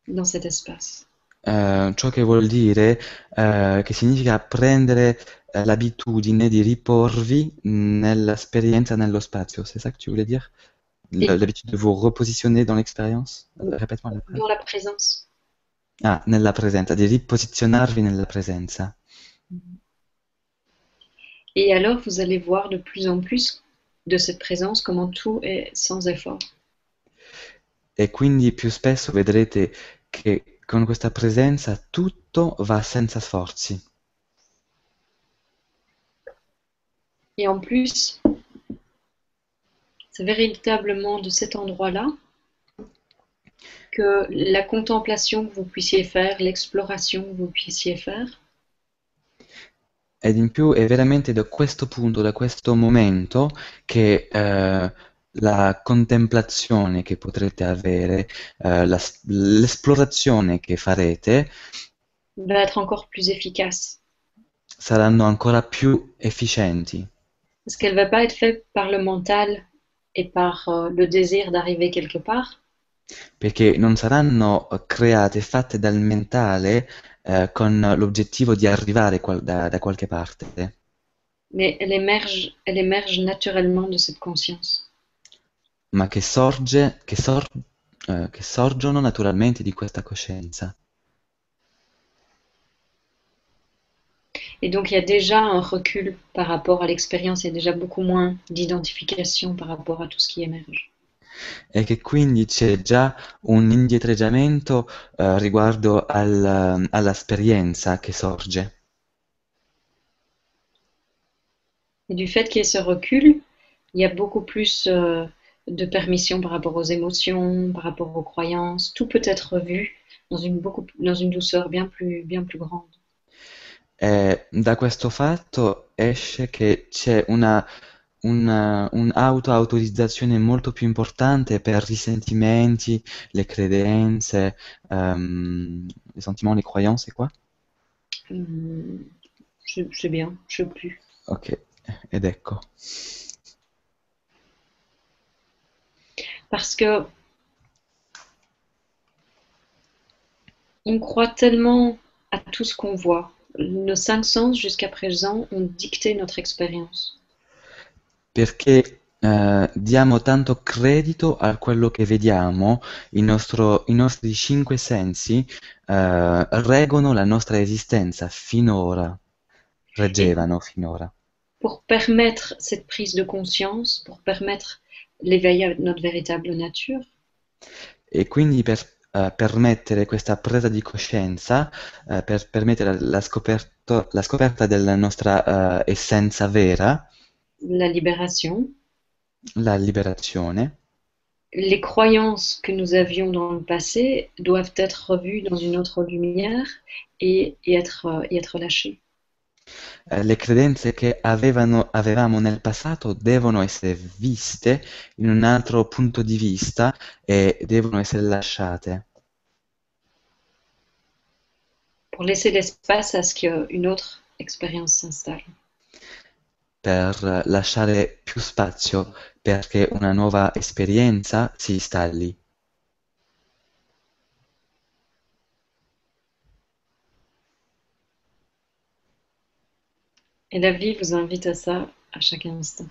dans cet espace. Eh, ciò che vuol dire eh, che significa prendere eh, l'abitudine di riporvi nell'esperienza, nello spazio. C'est ça que tu voulais dire? L'habitude de vous repositionner dans l'expérience? Répète-moi la phrase. Dans la présence. Ah, nella presenza, di riposizionarvi nella presenza. Et alors, vous allez voir de plus en plus de cette présence comment tout est sans effort. E quindi più spesso vedrete che con questa presenza tutto va senza sforzi. Et en plus, c'est véritablement de cet endroit-là que la contemplation que vous puissiez faire, l'exploration que vous puissiez faire, Ed in più è veramente da questo punto, da questo momento, che eh, la contemplazione che potrete avere, eh, la- l'esplorazione che farete, va être encore plus efficace. saranno ancora più efficienti. Parce qu'elle va pas être faite par le mental et par euh, le désir d'arriver quelque part, perché non saranno create, fatte dal mentale eh, con l'obiettivo di arrivare qual- da, da qualche parte, mais elle émerge, elle émerge naturellement de cette conscience. Ma che sorge, che sor- eh, che sorgono naturalmente di questa coscienza. Et donc il y a déjà un recul par rapport à l'expérience, il y a déjà beaucoup moins d'identification par rapport à tout ce qui émerge. E che quindi c'è già un indietreggiamento eh, riguardo al- all'esperienza che sorge. Et du fait qu'il y ait ce recul, il y a beaucoup plus euh, de permission par rapport aux émotions, par rapport aux croyances. Tout peut être vu dans une, beaucoup, dans une douceur bien plus, bien plus grande. E da questo fatto esce che c'è una, una- un'auto-autorizzazione molto più importante per i sentimenti, le credenze, ehm, les sentiments, les croyances, c'est quoi? Je, je sais bien, je sais plus. Ok, ed ecco. Parce que on croit tellement à tout ce qu'on voit. Nos cinq sens jusqu'à présent ont dicté notre expérience. Perché eh, diamo tanto credito a quello che vediamo, nostro- i nostri cinque sensi eh, reggono la nostra esistenza finora, reggevano finora. pour permettre cette prise de conscience, pour permettre l'éveil à notre véritable nature, E quindi per eh, permettere questa presa di coscienza, eh, per permettere la scoperto- la scoperta della nostra essenza vera, la libération, la liberazione, les croyances que nous avions dans le passé doivent être revues dans une autre lumière et, et être, et être lâchées. Eh, le credenze che avevano- avevamo nel passato devono essere viste in un altro punto di vista e devono essere lasciate pour laisser l'espace à ce qu'une autre expérience s'installe. per lasciare più spazio perché una nuova esperienza si installi. Et la vie vous invite à ça à chaque instant.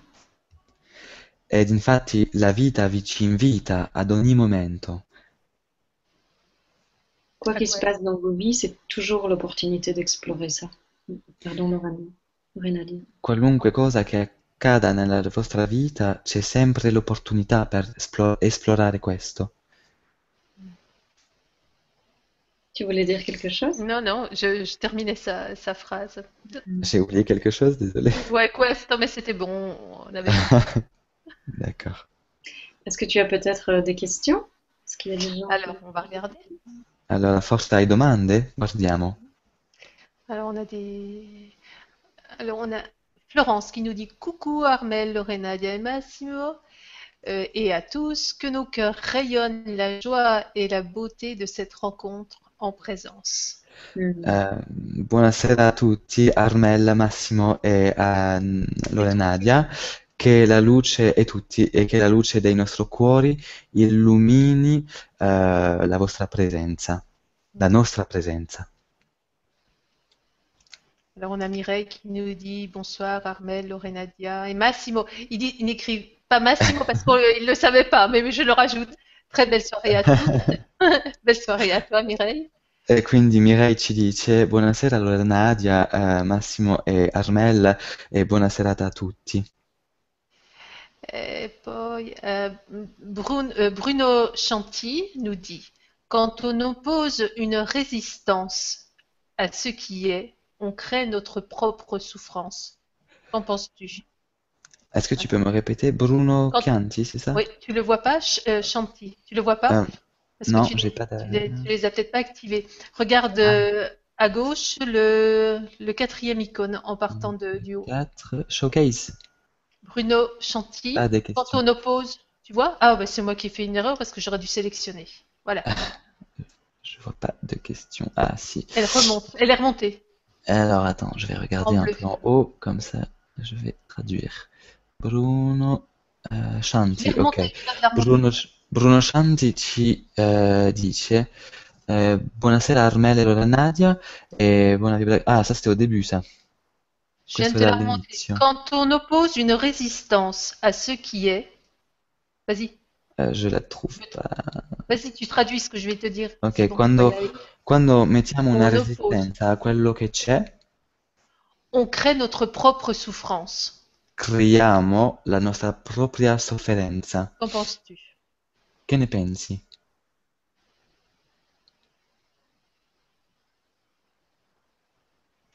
Ed infatti la vita vi ci invita ad ogni momento. Quoi qu'il se passe dans vos vies, c'est toujours l'opportunité d'explorer ça. Pardon. Lorraine. Qualunque cosa che accada nella vostra vita, c'è sempre l'opportunità per esplo- esplorare questo. Tu voulais dire quelque chose? Non, non, je, je terminais sa, sa phrase. J'ai oublié quelque chose, désolé. Ouais, questo, mais c'était bon. On avait... D'accord. Est-ce que tu as peut-être euh, des questions? Est-ce qu'il y a des gens? Alors, on va regarder. Allora, forse hai domande? Guardiamo. Alors, on a des... Alors, on a Florence qui nous dit coucou Armel, Lorena, Massimo, euh, et à tous, que nos cœurs rayonnent la joie et la beauté de cette rencontre en présence. Eh, buonasera a tutti, Armella, Massimo e a Lorenadia. Che la luce e tutti e che la luce dei nostri cuori illumini eh, la vostra presenza, la nostra presenza. Alors, on a Mireille qui nous dit bonsoir Armel, Lorenadia et Massimo. Il dit, il n'écrit pas Massimo parce qu'il ne le savait pas, mais je le rajoute. Très belle soirée à tous. Belle soirée à toi, Mireille. E quindi Mireille ci dice buonasera Lorenadia, eh, Massimo e Armella e buona serata a tutti. Et poi, euh, Brun- euh, Bruno Chanty nous dit, quand on oppose une résistance à ce qui est, on crée notre propre souffrance. Qu'en penses-tu? Est-ce que tu peux me répéter? Bruno Quand- Chianti, c'est ça? Oui, tu le vois pas, euh, Chanty? Tu le vois pas? Euh, Parce non, j'ai pas tu les, tu les as peut-être pas activés. Regarde Ah. euh, à gauche le, le quatrième icône en partant de, du haut. 4, showcase. Bruno Chanty. Pas des Quand on oppose, tu vois? Ah, bah, c'est moi qui ai fait une erreur parce que j'aurais dû sélectionner. Voilà. Je vois pas de questions. Ah, si. Elle remonte. Elle est remontée. Alors, attends, je vais regarder En un bleu. peu en haut, comme ça, je vais traduire. Bruno eh, Shanti, ok. Bruno, Bruno Shanti ci eh, dice eh, Buonasera Armelle e Lorenadia e buona Ah, ça c'était au début, ça. Je viens de la remonter. Quand on oppose une résistance à ce qui est, vas-y, Eh, je la trouve pas. vas-y, tu traduis ce que je vais te dire. Ok, quando, quando mettiamo una On oppose. resistenza a quello che c'è, On crée notre propre souffrance. Creiamo la nostra propria sofferenza. Qu'en penses-tu? Che ne pensi?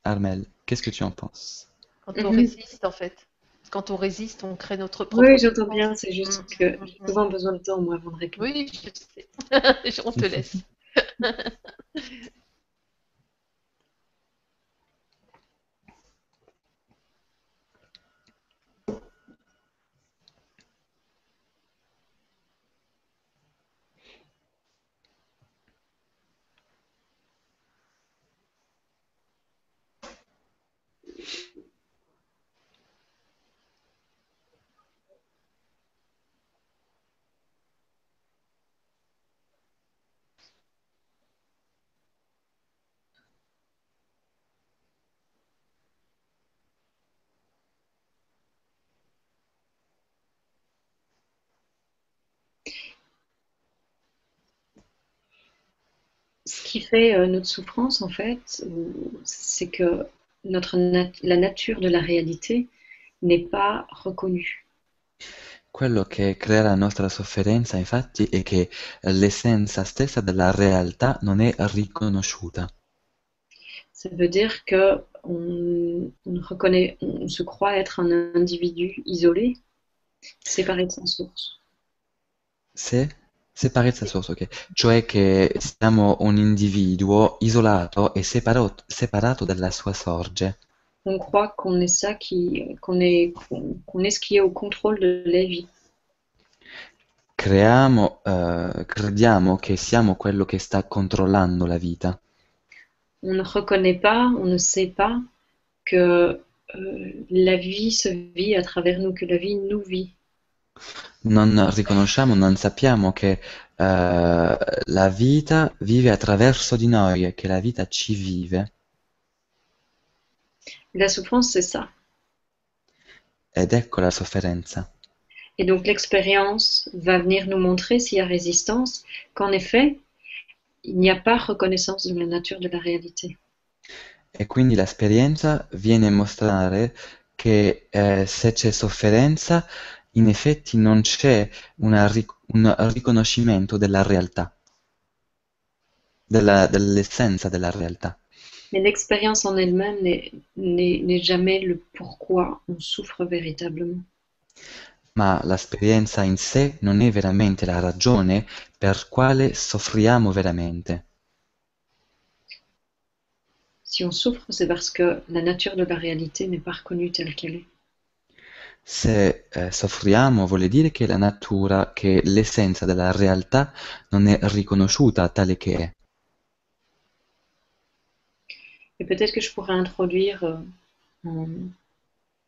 Armel, qu'est-ce que tu en penses? Quand on Mhm. résiste, en fait. Quand on résiste, on crée notre propre Oui, j'entends bien, c'est juste Mm, que j'ai souvent besoin de temps, moi, avant de répondre. Oui, je sais. On te laisse. qui fait euh, notre souffrance, en fait, c'est que notre la nature de la réalité n'est pas reconnue. Quello che crea la nostra sofferenza, infatti, è che l'essenza stessa della realtà non è riconosciuta. Ça veut dire que on, on, reconnaît, on se croit être un individu isolé, séparé de sa source. Se sa source, ok. Cioè che siamo un individuo isolato e separato, separato dalla sua sorge. On croit qu'on est ça qui, qu'on est, qu'on est ce qui est au contrôle de la vie. Creiamo, eh, crediamo che siamo quello che sta controllando la vita. On ne reconnaît pas, on ne sait pas que euh, la vie se vit à travers nous, que la vie nous vit. Non riconosciamo, non sappiamo che eh, la vita vive attraverso di noi e che la vita ci vive. La souffrance, c'est ça. Ed ecco la sofferenza. Et donc l'expérience va venir nous montrer, s'il y a résistance, qu'en effet, il n'y a pas reconnaissance de la nature de la réalité. E quindi l'esperienza viene a mostrare che eh, se c'è sofferenza, in effetti non c'è una, un riconoscimento della realtà, dell'essenza della realtà. Mais l'expérience en elle-même n'est jamais le pourquoi on souffre véritablement. Ma l'esperienza in sé non è veramente la ragione per quale soffriamo veramente. Si on souffre, c'est parce que la nature de la réalité n'est pas reconnue telle qu'elle est. Se eh, soffriamo vuol dire che la natura, che l'essenza della realtà non è riconosciuta tale che è. Et peut-être que je pourrais introduire euh,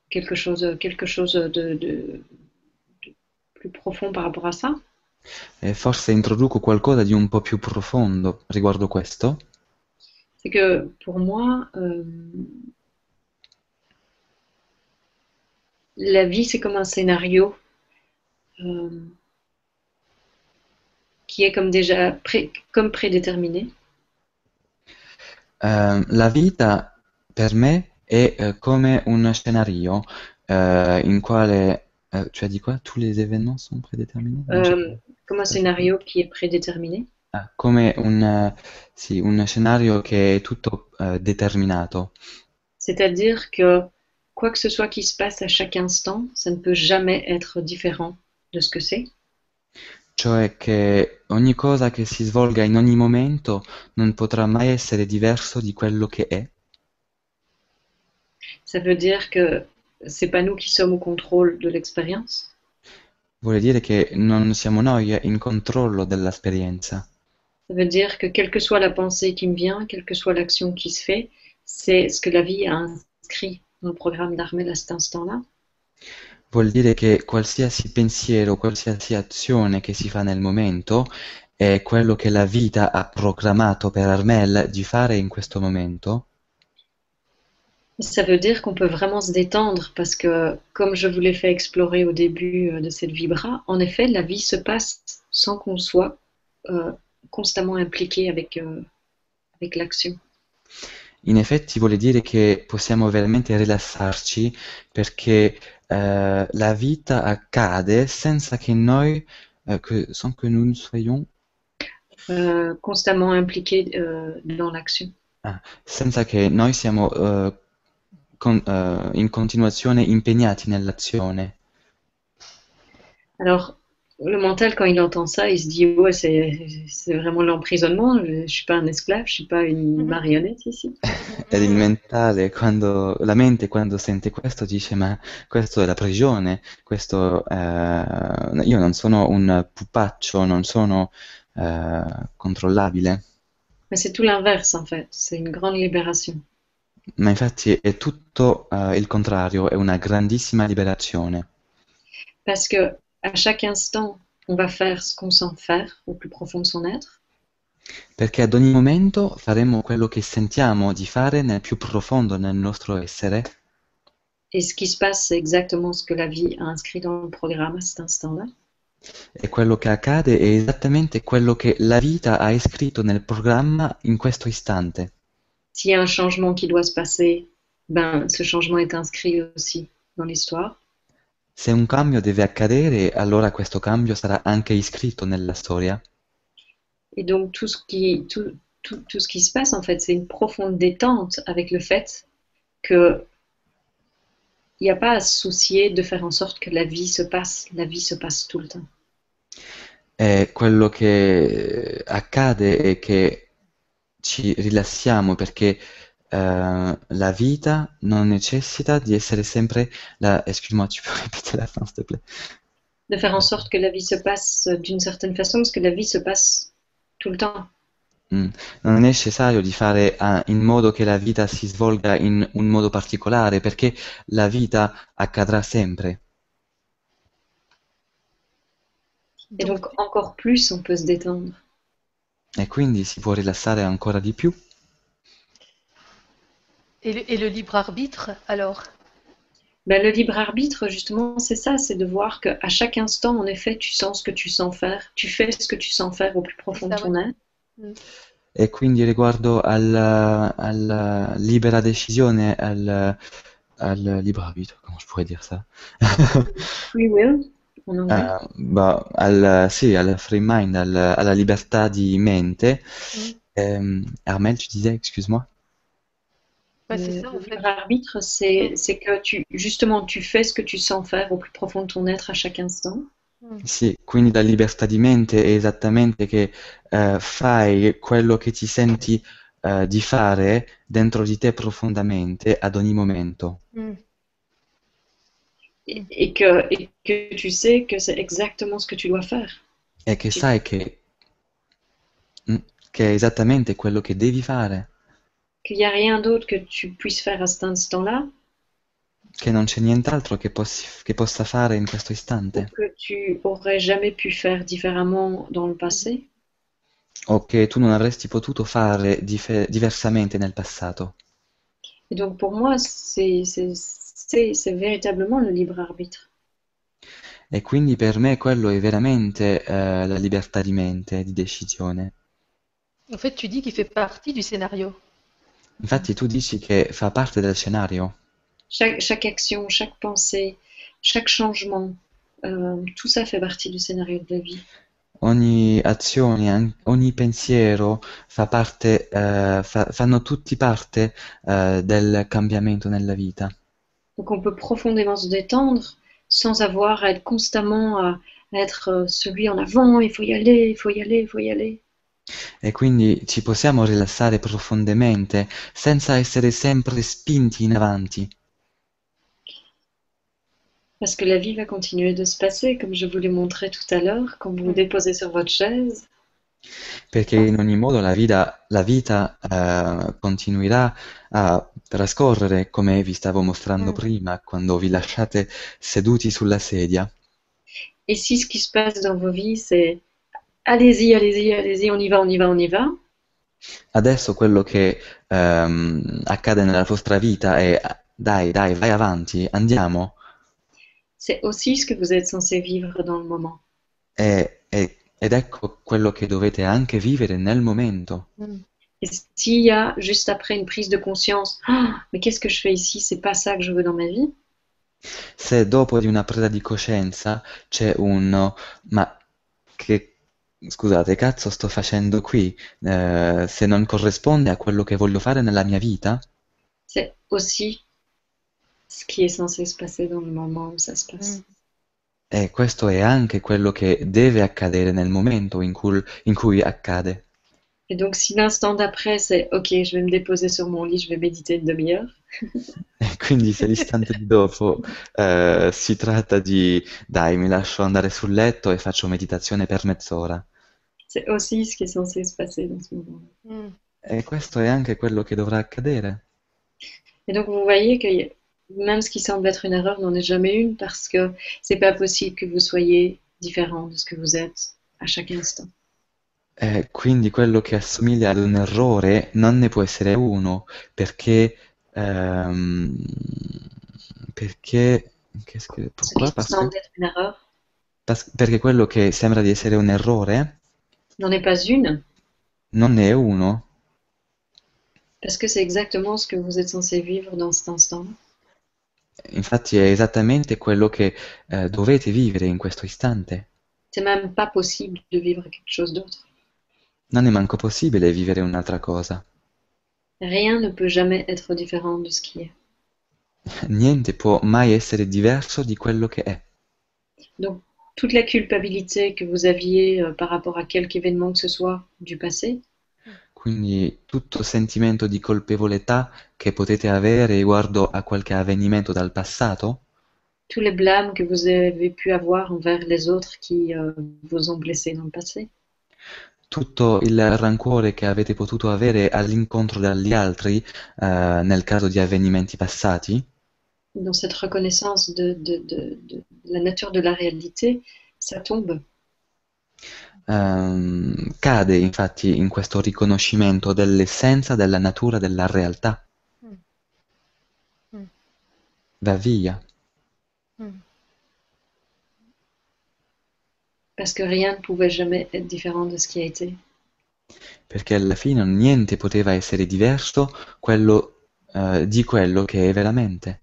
quelque chose, quelque chose de, de, de, plus profond par rapport à ça. E forse introduco qualcosa di un po' più profondo riguardo questo. C'est que pour moi, euh, la vie c'est comme un scénario euh, qui est comme déjà pré, comme prédéterminé. Uh, la vita per me è uh, come un scenario uh, in quale, cioè di qua, tous les événements sont prédéterminés? Comme un scénario qui est prédéterminé ah, Come un, sì, un scenario che è tutto determinato. C'est-à-dire que quoi que ce soit qui se passe à chaque instant, ça ne peut jamais être différent de ce que c'est. Cioè che ogni cosa che si svolga in ogni momento non potrà mai essere diverso di quello che è. Ça veut dire que c'est pas nous qui sommes au contrôle de l'expérience? Vuol dire che non siamo noi in controllo dell'esperienza. Ça veut dire que quelle que soit la pensée qui me vient, quelle que soit l'action qui se fait, c'est ce que la vie a inscrit dans le programme d'Armel à cet instant-là. vuol dire che qualsiasi pensiero, qualsiasi azione che si fa nel momento è quello che la vita ha programmato per Armel di fare in questo momento? Ça veut dire qu'on peut vraiment se détendre parce que, comme je vous l'ai fait explorer au début euh, de cette vibra, en effet, la vie se passe sans qu'on soit euh, constamment impliqué avec, euh, avec l'action. In effetti vuol dire che possiamo veramente rilassarci perché eh, la vita accade senza che noi, eh, que, sans que nous soyons euh, constamment impliqués euh, dans l'action. Ah, senza che noi siamo uh, con, uh, in continuazione impegnati nell'azione. Alors, le mental, quand il entend ça, il se dit ouais, c'est vraiment l'emprisonnement. Je ne suis pas un esclave, je ne suis pas une mhm. marionnette ici. E il mentale, quando, la mente, quando sente questo, dice: Ma questo è la prigione, questo, eh, io non sono un pupaccio, non sono eh, controllabile. Mais c'est tout l'inverse en fait, c'est une grande libération. Ma infatti è tutto eh, il contrario, è una grandissima liberazione. Parce que à chaque instant, on va faire ce qu'on sent faire au plus profond de son être. Perché ad ogni momento faremo quello che sentiamo di fare nel più profondo nel nostro essere. Et ce qui se passe, c'est exactement ce que la vie a inscrit dans le programme à cet instant-là. E quello che accade è esattamente quello che la vita ha scritto nel programma in questo istante. S'il y a un changement qui doit se passer, ben, ce changement est inscrit aussi dans l'histoire. Se un cambio deve accadere, allora questo cambio sarà anche iscritto nella storia. Et donc tout ce qui, tout, tout, tout ce qui se passe, en fait, c'est une profonde détente avec le fait que il n'y a pas à se soucier de faire en sorte que la vie se passe. La vie se passe tout le temps. E quello che accade è che ci rilassiamo perché eh, la vita non necessita di essere sempre la... Excuse-moi, tu peux répéter la fin, s'il te plaît? De faire en sorte que la vie se passe d'une certaine façon, parce que la vie se passe tout le temps. Mm. Non è necessario di fare ah, in modo che la vita si svolga in un modo particolare, perché la vita accadrà sempre. Et donc encore plus, on peut se détendre. E quindi si può rilassare ancora di più. Et le, et le libre arbitre, alors? Ben, le libre arbitre, justement, c'est ça, c'est de voir qu'à chaque instant, en effet, tu sens ce que tu sens faire, tu fais ce que tu sens faire au plus profond de ton va. être. E quindi riguardo alla, alla libera decisione, al, al libre arbitre, comment je pourrais dire ça? Free will, en anglais. Eh, bah, al, sì, al free mind, al- alla libertà di mente. Mm. Ehm, Armel, tu disais, excuse-moi? Ouais, c'est Le- ça, en le fait. libre arbitre, c'est c'est que tu, justement, tu fais ce que tu sens faire au plus profond de ton être à chaque instant. Sì, quindi la libertà di mente è esattamente che eh, fai quello che ti senti eh, di fare dentro di te profondamente ad ogni momento. Mm. Et, et que, et que tu sais que c'est exactement ce que tu dois faire. E che sai che, mm, che è esattamente quello che devi fare, Qu'il n'y a rien d'autre que tu puisses faire à cet instant-là, che non c'è nient'altro che, possi- che possa fare in questo ou istante, que tu aurais jamais pu faire différemment dans le passé. o che tu non avresti potuto fare dife- diversamente nel passato. Et donc pour moi, c'est c'est- c'est- c'est véritablement le libre arbitre. E quindi per me quello è veramente eh, la libertà di mente, di decisione. En fait, tu dis qu'il fait partie du scénario. Infatti tu dici che fa parte del scenario. Chaque, chaque action, chaque pensée, chaque changement, euh, tout ça fait partie du scénario de la vie. Ogni azione, ogni pensiero fa parte, eh, fa- fanno tutti parte eh, del cambiamento nella vita. Donc on peut profondément se détendre sans avoir à être constamment à, à être euh, celui en avant, il faut y aller, il faut y aller, il faut y aller. E quindi ci possiamo rilassare profondamente senza essere sempre spinti in avanti. Parce que la vie va continuer de se passer, comme je vous l'ai montré tout à l'heure, quand vous vous déposez sur votre chaise. Perché in ogni modo la vita, la vita, eh, continuerà a trascorrere come vi stavo mostrando Mm. prima, quando vi lasciate seduti sulla sedia. Et si ce qui se passe dans vos vies, c'est allez-y, allez-y, allez-y, on y va, on y va, on y va, Adesso quello che ehm, accade nella vostra vita è dai, dai, vai avanti, andiamo. c'est aussi ce que vous êtes censé vivre dans le moment. E- e- ed ecco quello che dovete anche vivere nel momento. Mm. Et s'il y a juste après une prise de conscience, Ah, mais qu'est-ce que je fais ici? C'est pas ça que je veux dans ma vie. Se dopo di una presa di coscienza c'è un ma che scusate, cazzo sto facendo qui? Eh, se non corrisponde a quello che voglio fare nella mia vita, C'est aussi ce qui est censé se passer dans le moment où ça se passe. Mm. e questo è anche quello che deve accadere nel momento in cui, in cui accade. Et donc, si l'instant d'après, c'est OK, je vais me déposer sur mon lit, je vais méditer une demi-heure, quindi se l'istante di dopo eh, si tratta di dai, mi lascio andare sul letto e faccio meditazione per mezz'ora. c'est aussi ce qui est censé se passer dans ce moment. Mm. E questo è anche quello che dovrà accadere. Et donc, vous voyez que même ce qui semble être une erreur n'en est jamais une parce que c'est pas possible que vous soyez différent de ce que vous êtes à chaque instant. E quindi quello che assomiglia ad un errore non ne può essere uno, perché ehm, perché qu'est-ce que- pourquoi? Parce que perché quello che sembra di essere un errore n'en est pas une, non è uno, parce que c'est exactement ce que vous êtes censé vivre dans cet instant. infatti è esattamente quello che eh, dovete vivere in questo istante. C'est même pas possible de vivre quelque chose d'autre. Non è manco possibile vivere un'altra cosa. Rien ne peut jamais être différent de ce qui est. Niente può mai essere diverso di quello che è. Donc, toute la culpabilité que vous aviez euh, par rapport à quelque événement que ce soit du passé, Quindi tutto sentimento di colpevolezza che potete avere riguardo a qualche avvenimento dal passato, tous les blâmes que vous avez pu avoir envers les autres qui euh, vous ont blessé dans le passé, tutto il rancore che avete potuto avere all'incontro dagli altri eh, nel caso di avvenimenti passati, dans cette reconnaissance de, de- de- de la nature de la réalité, ça tombe. ehm, cade infatti in questo riconoscimento dell'essenza della natura della realtà. Mm. Mm. Va via, Parce que rien ne pouvait jamais être différent de ce qui a été. perché alla fine niente poteva essere diverso quello, eh, di quello che è veramente.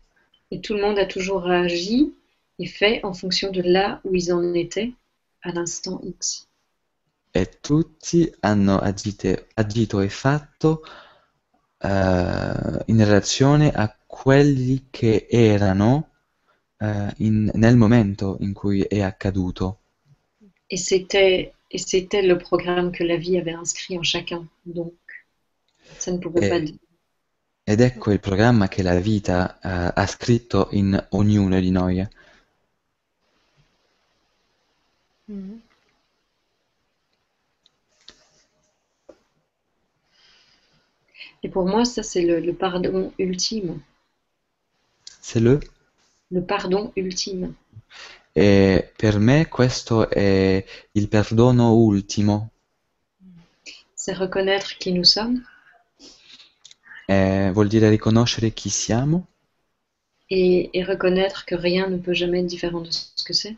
Et tout le monde a toujours agi et fait en fonction de là où ils en étaient à l'instant X. E tutti hanno agite- agito e fatto eh, in relazione a quelli che erano eh, in- nel momento in cui è accaduto. Et c'était, et c'était le programme que la vie avait inscrit en chacun. Donc, ça ne pouvait Et- pas dire. Ed ecco il programma che la vita eh, ha scritto in ognuno di noi. Mhm. Et pour moi, ça, c'est le, le pardon ultime. Se le? Le pardon ultime. E per me questo è il perdono ultimo, C'est reconnaître qui nous sommes Eh, vuol dire riconoscere chi siamo et, et reconnaître que rien ne peut jamais être différent de ce que c'est.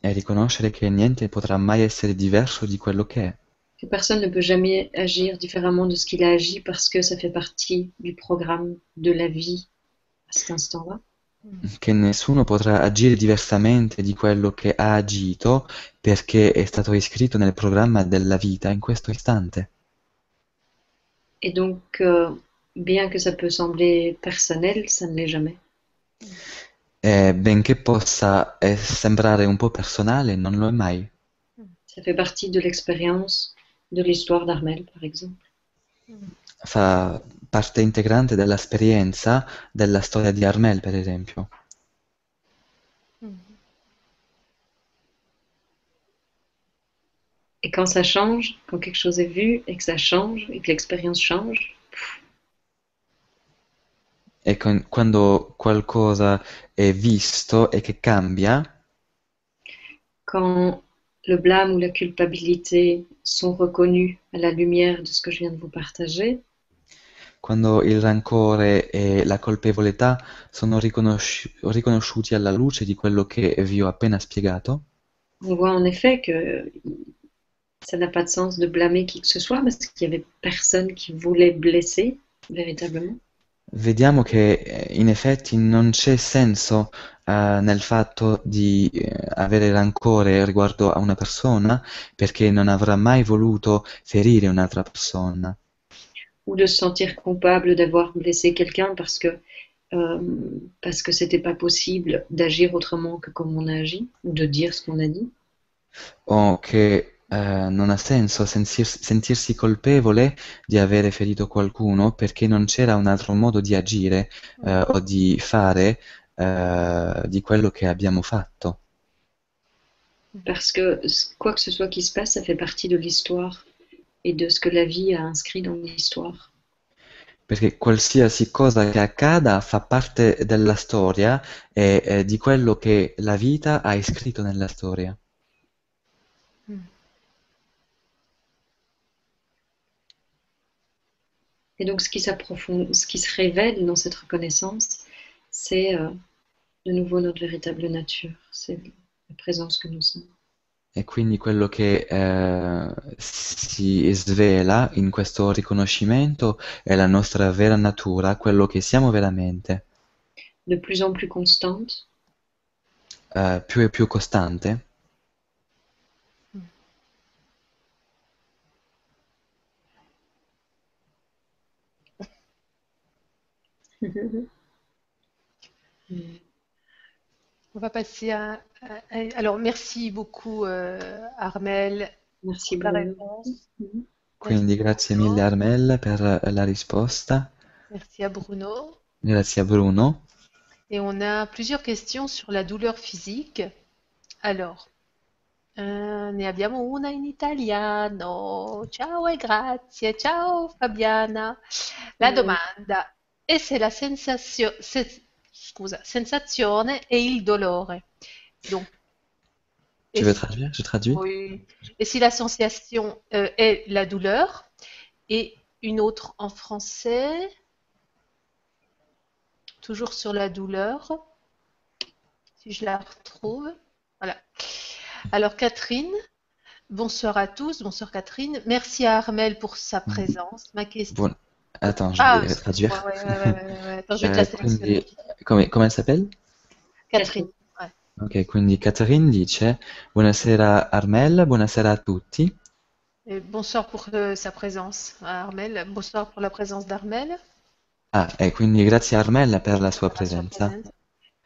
e riconoscere che niente potrà mai essere diverso di quello che è, Que personne ne peut jamais agir différemment de ce qu'il a agi parce que ça fait partie du programme de la vie à cet instant-là. Che nessuno potrà agire diversamente di quello che ha agito perché è stato iscritto nel programma della vita in questo istante. Et donc, euh, bien que ça peut sembler personnel, ça ne l'est jamais. E benché possa eh, sembrare un po' personale, non lo è mai. Ça fait partie de l'expérience de l'histoire d'Armel, par exemple. Fa parte integrante dell'esperienza della storia di Armel, per esempio. Et quand ça change, quand quelque chose est vu et que ça change et que l'expérience change, E con- quando qualcosa è visto e che cambia, quand le blâme ou la culpabilité sont reconnus à la lumière de ce que je viens de vous partager, quando il rancore e la colpevolezza sono riconosci- riconosciuti alla luce di quello che vi ho appena spiegato, on voit en effet que ça n'a pas de sens de blâmer qui que ce soit parce qu'il n'y avait personne qui voulait blesser véritablement. vediamo che eh, in effetti non c'è senso eh, nel fatto di eh, avere rancore riguardo a una persona perché non avrà mai voluto ferire un'altra persona. Ou de se sentir coupable d'avoir blessé quelqu'un parce que euh, parce que c'était pas possible d'agir autrement que comme on a agi ou de dire ce qu'on a dit? o che eh, non ha senso sentir- sentirsi colpevole di avere ferito qualcuno perché non c'era un altro modo di agire eh, o di fare eh, di quello che abbiamo fatto. Parce que quoi que ce soit qui se passe, ça fait partie de l'histoire et de ce que la vie a inscrit dans l'histoire. Perché qualsiasi cosa che accada fa parte della storia e eh, di quello che la vita ha iscritto nella storia. Et donc ce qui ce qui se révèle dans cette reconnaissance, c'est euh, de nouveau notre véritable nature. C'est la présence que nous sommes. E quindi quello che eh, si svela in questo riconoscimento è la nostra vera natura, quello che siamo veramente, De plus en plus constante, eh, più e più costante. On va passer à, à- à- Alors, merci beaucoup, euh, Armel, Merci pour la Bruno. réponse. Quindi grazie mille Armel per la risposta, Merci à Bruno. grazie a Bruno. Et on a plusieurs questions sur la douleur physique. Alors, eh, ne abbiamo una in italiano. Ciao e grazie. Ciao Fabiana. La Mm. domanda è se la sensazio- se- scusa, sensazione e il dolore. Donc, Tu et veux si- traduire? Je traduis? oui. Et si la sensation euh, est la douleur et une autre en français, toujours sur la douleur, si je la retrouve. Voilà. Alors Catherine, bonsoir à tous, bonsoir Catherine. Merci à Armel pour sa présence. Ma question. Attends, je Ah, vais traduire. ouais, ouais, ouais, ouais, ouais. Attends, je vais te Eh, la sélectionner. quindi, come, come s'appelle? Catherine. Ok, quindi Catherine dice Buonasera Armel, buonasera a tutti. Et bonsoir pour euh, sa présence, Armel. Bonsoir pour la présence d'Armel. Ah, e quindi grazie Armel per la sua presenza.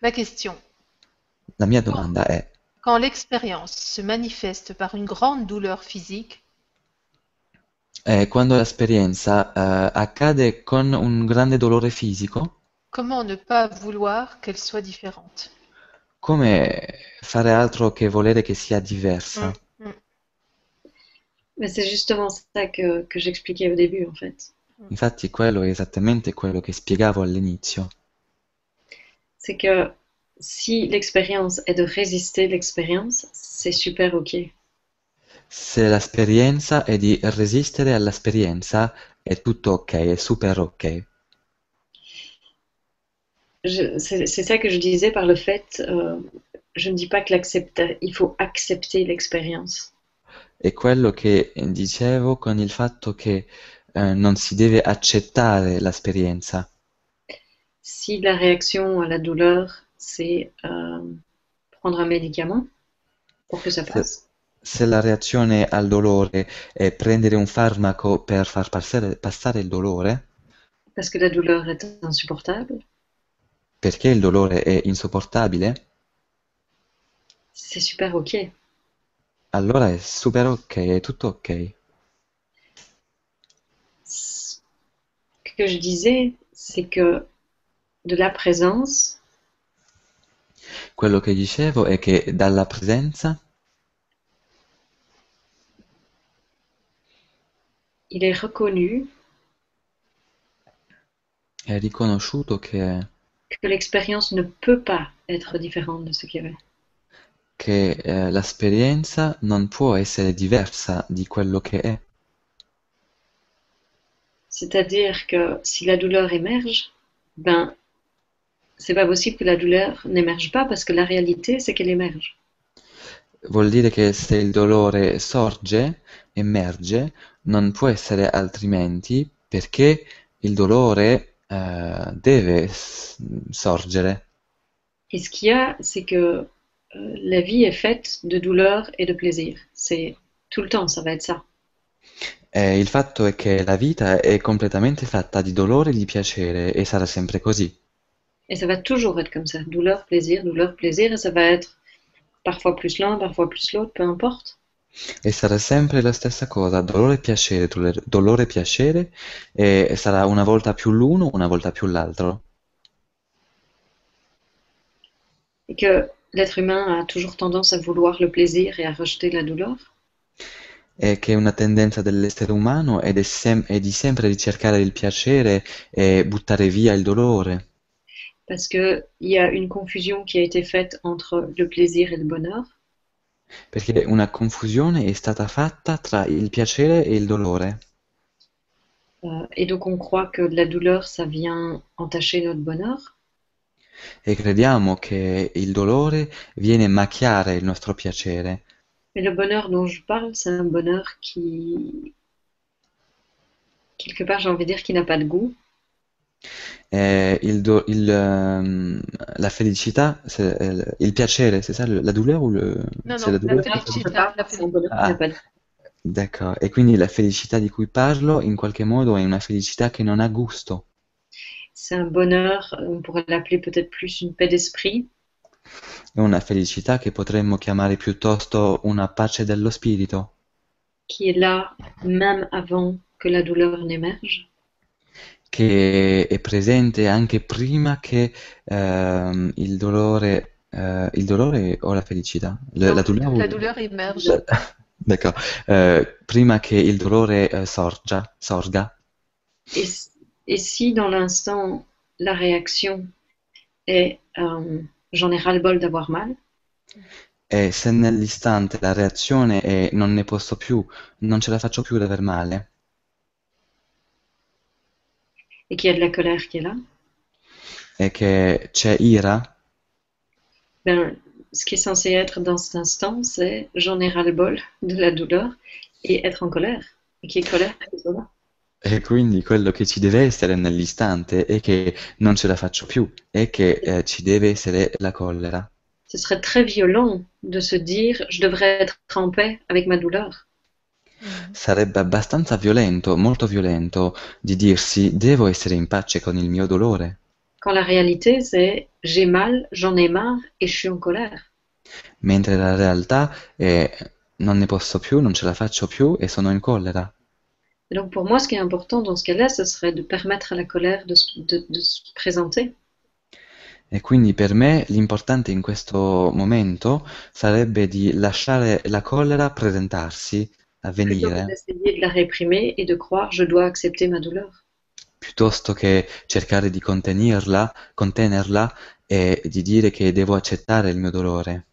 Ma question. La mia domanda è, Quand l'expérience se manifeste par une grande douleur physique, eh, quando l'esperienza eh, accade con un grande dolore fisico, comment ne pas vouloir qu'elle soit différente? come fare altro che volere che sia diversa? Mm. Mais c'est justement ça que, que j'expliquais au début, en fait. Infatti quello è esattamente quello che spiegavo all'inizio. C'est que si l'expérience est de résister l'expérience, c'est super OK. Se l'esperienza è di resistere all'esperienza, è tutto ok, è super ok. C'est ça que je disais par le fait, euh, je ne dis pas que l'accepter, il faut accepter l'expérience. È quello che dicevo con il fatto che eh, non si deve accettare l'esperienza. Si la réaction à la douleur, c'est euh, prendre un médicament pour que ça passe, Se la reazione al dolore è prendere un farmaco per far passare, passare il dolore, parce que la douleur est insupportable, perché il dolore è insopportabile, c'est super OK. allora è super ok, è tutto ok. Ce que je disais, c'est que de la présence, Quello che dicevo è che dalla presenza il est reconnu è riconosciuto che, que l'expérience ne peut pas être différente de ce qu'il est. che eh, l'esperienza non può essere diversa di quello che è. C'est-à-dire que si la douleur émerge, ben, c'est pas possible que la douleur n'émerge pas parce que la réalité, c'est qu'elle émerge. Vuol dire che se il dolore sorge, emerge, non può essere altrimenti perché il dolore eh, deve sorgere. Et ce qu'il y a, c'est que euh, la vie est faite de douleur et de plaisir. C'est tout le temps, ça va être ça. E il fatto è che la vita è completamente fatta di dolore e di piacere e sarà sempre così. Et ça va toujours être comme ça. Douleur, plaisir, douleur, plaisir. Et ça va être parfois plus l'un, parfois plus l'autre, peu importe. E sarà sempre la stessa cosa, dolore e piacere, dolore- dolore e piacere, e sarà una volta più l'uno, una volta più l'altro. Et que l'être humain a toujours tendance à vouloir le plaisir et à rejeter la douleur. E che una tendenza dell'essere umano è, sem- è di sempre ricercare il piacere e buttare via il dolore. Parce qu'il y a une confusion qui a été faite entre le plaisir et le bonheur. Perché una confusione è stata fatta tra il piacere e il dolore. Euh, et donc on croit que la douleur, ça vient entacher notre bonheur. e crediamo che il dolore viene a macchiare il nostro piacere. Mais le bonheur dont je parle, c'est un bonheur qui, quelque part, j'ai envie de dire, qui n'a pas de goût. E il do- il, ehm, la felicità, c'est- euh, il piacere, c'est ça, le- la douleur ou le... Non, c'est non, la la douleur? felicità, la un bonheur qui Ah. D'accord. E quindi la felicità di cui parlo in qualche modo è una felicità che non ha gusto. C'est un bonheur, on pourrait l'appeler peut-être plus une paix d'esprit, È una felicità che potremmo chiamare piuttosto una pace dello spirito, qui est là même avant que la douleur n'émerge. Che è presente anche prima che ehm, il dolore, eh, il dolore o la felicità? Le- la douleur La douleur émerge. La- D'accord. Eh, prima che il dolore eh, sorgia, sorga. Et, et si dans l'instant, la réaction est euh, j'en ai ras-le-bol d'avoir mal, E se nell'istante la reazione è non ne posso più, non ce la faccio più ad aver male, et qu'il y a de la colère qui est là, e che c'è ira, ben, ce qui est censé être dans cet instant, c'est j'en ai ras-le-bol de la douleur et être en colère. Et qui est colère, qui est là. e quindi quello che ci deve essere nell'istante è che non ce la faccio più, e che eh, ci deve essere la collera. Ce serait très violent de se dire je devrais être en paix avec ma douleur. Sarebbe abbastanza violento, molto violento, di dirsi devo essere in pace con il mio dolore, Quand la réalité, c'est j'ai mal, j'en ai marre et je suis en colère. mentre la realtà è non ne posso più, non ce la faccio più e sono in collera. Et donc pour moi, ce qui est important dans ce cas-là, ce serait de permettre à la colère de, se- de- de se présenter. E quindi per me l'importante in questo momento sarebbe di lasciare la collera presentarsi, plutôt que avvenire, d'essayer de la réprimer et de croire je dois accepter ma douleur. piuttosto che cercare di contenerla, contenerla e di dire che devo accettare il mio dolore.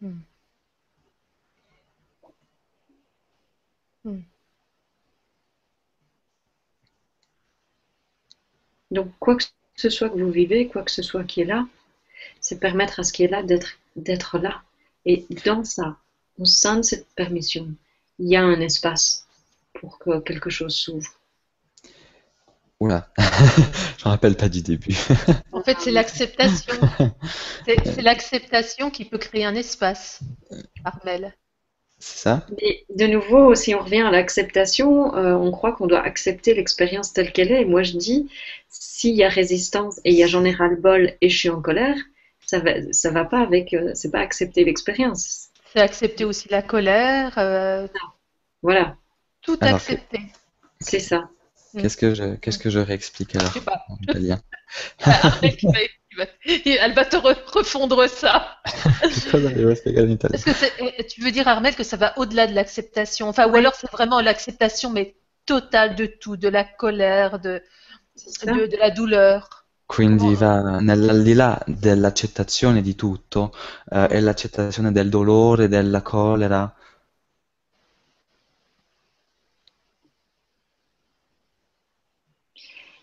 Hmm. Hmm. Donc quoi que ce soit que vous vivez, quoi que ce soit qui est là, c'est permettre à ce qui est là d'être d'être là. Et dans ça, au sein de cette permission, il y a un espace pour que quelque chose s'ouvre. Oula, je me rappelle pas du début. En fait, c'est l'acceptation. C'est c'est l'acceptation qui peut créer un espace, Armel. C'est ça? Mais de nouveau, si on revient à l'acceptation, euh, on croit qu'on doit accepter l'expérience telle qu'elle est. Et moi, je dis, s'il y a résistance et il y a j'en ai ras-le-bol et je suis en colère, ça va, ça va pas avec, euh, c'est pas accepter l'expérience. C'est accepter aussi la colère, euh, Voilà, tout Alors accepter. c'est ça. Qu'est-ce que je, qu'est-ce que je réexplique alors Je sais pas. en italien? Va- Elle va te re- refondre ça. Que eh, tu veux dire, Armel, que ça va au-delà de l'acceptation? Enfin, ou alors c'est vraiment l'acceptation, mais totale de tout, de la colère, de, de, de la douleur. Quindi va nell'aldilà dell'accettazione di tutto, eh, è l'accettazione del dolore, della collera.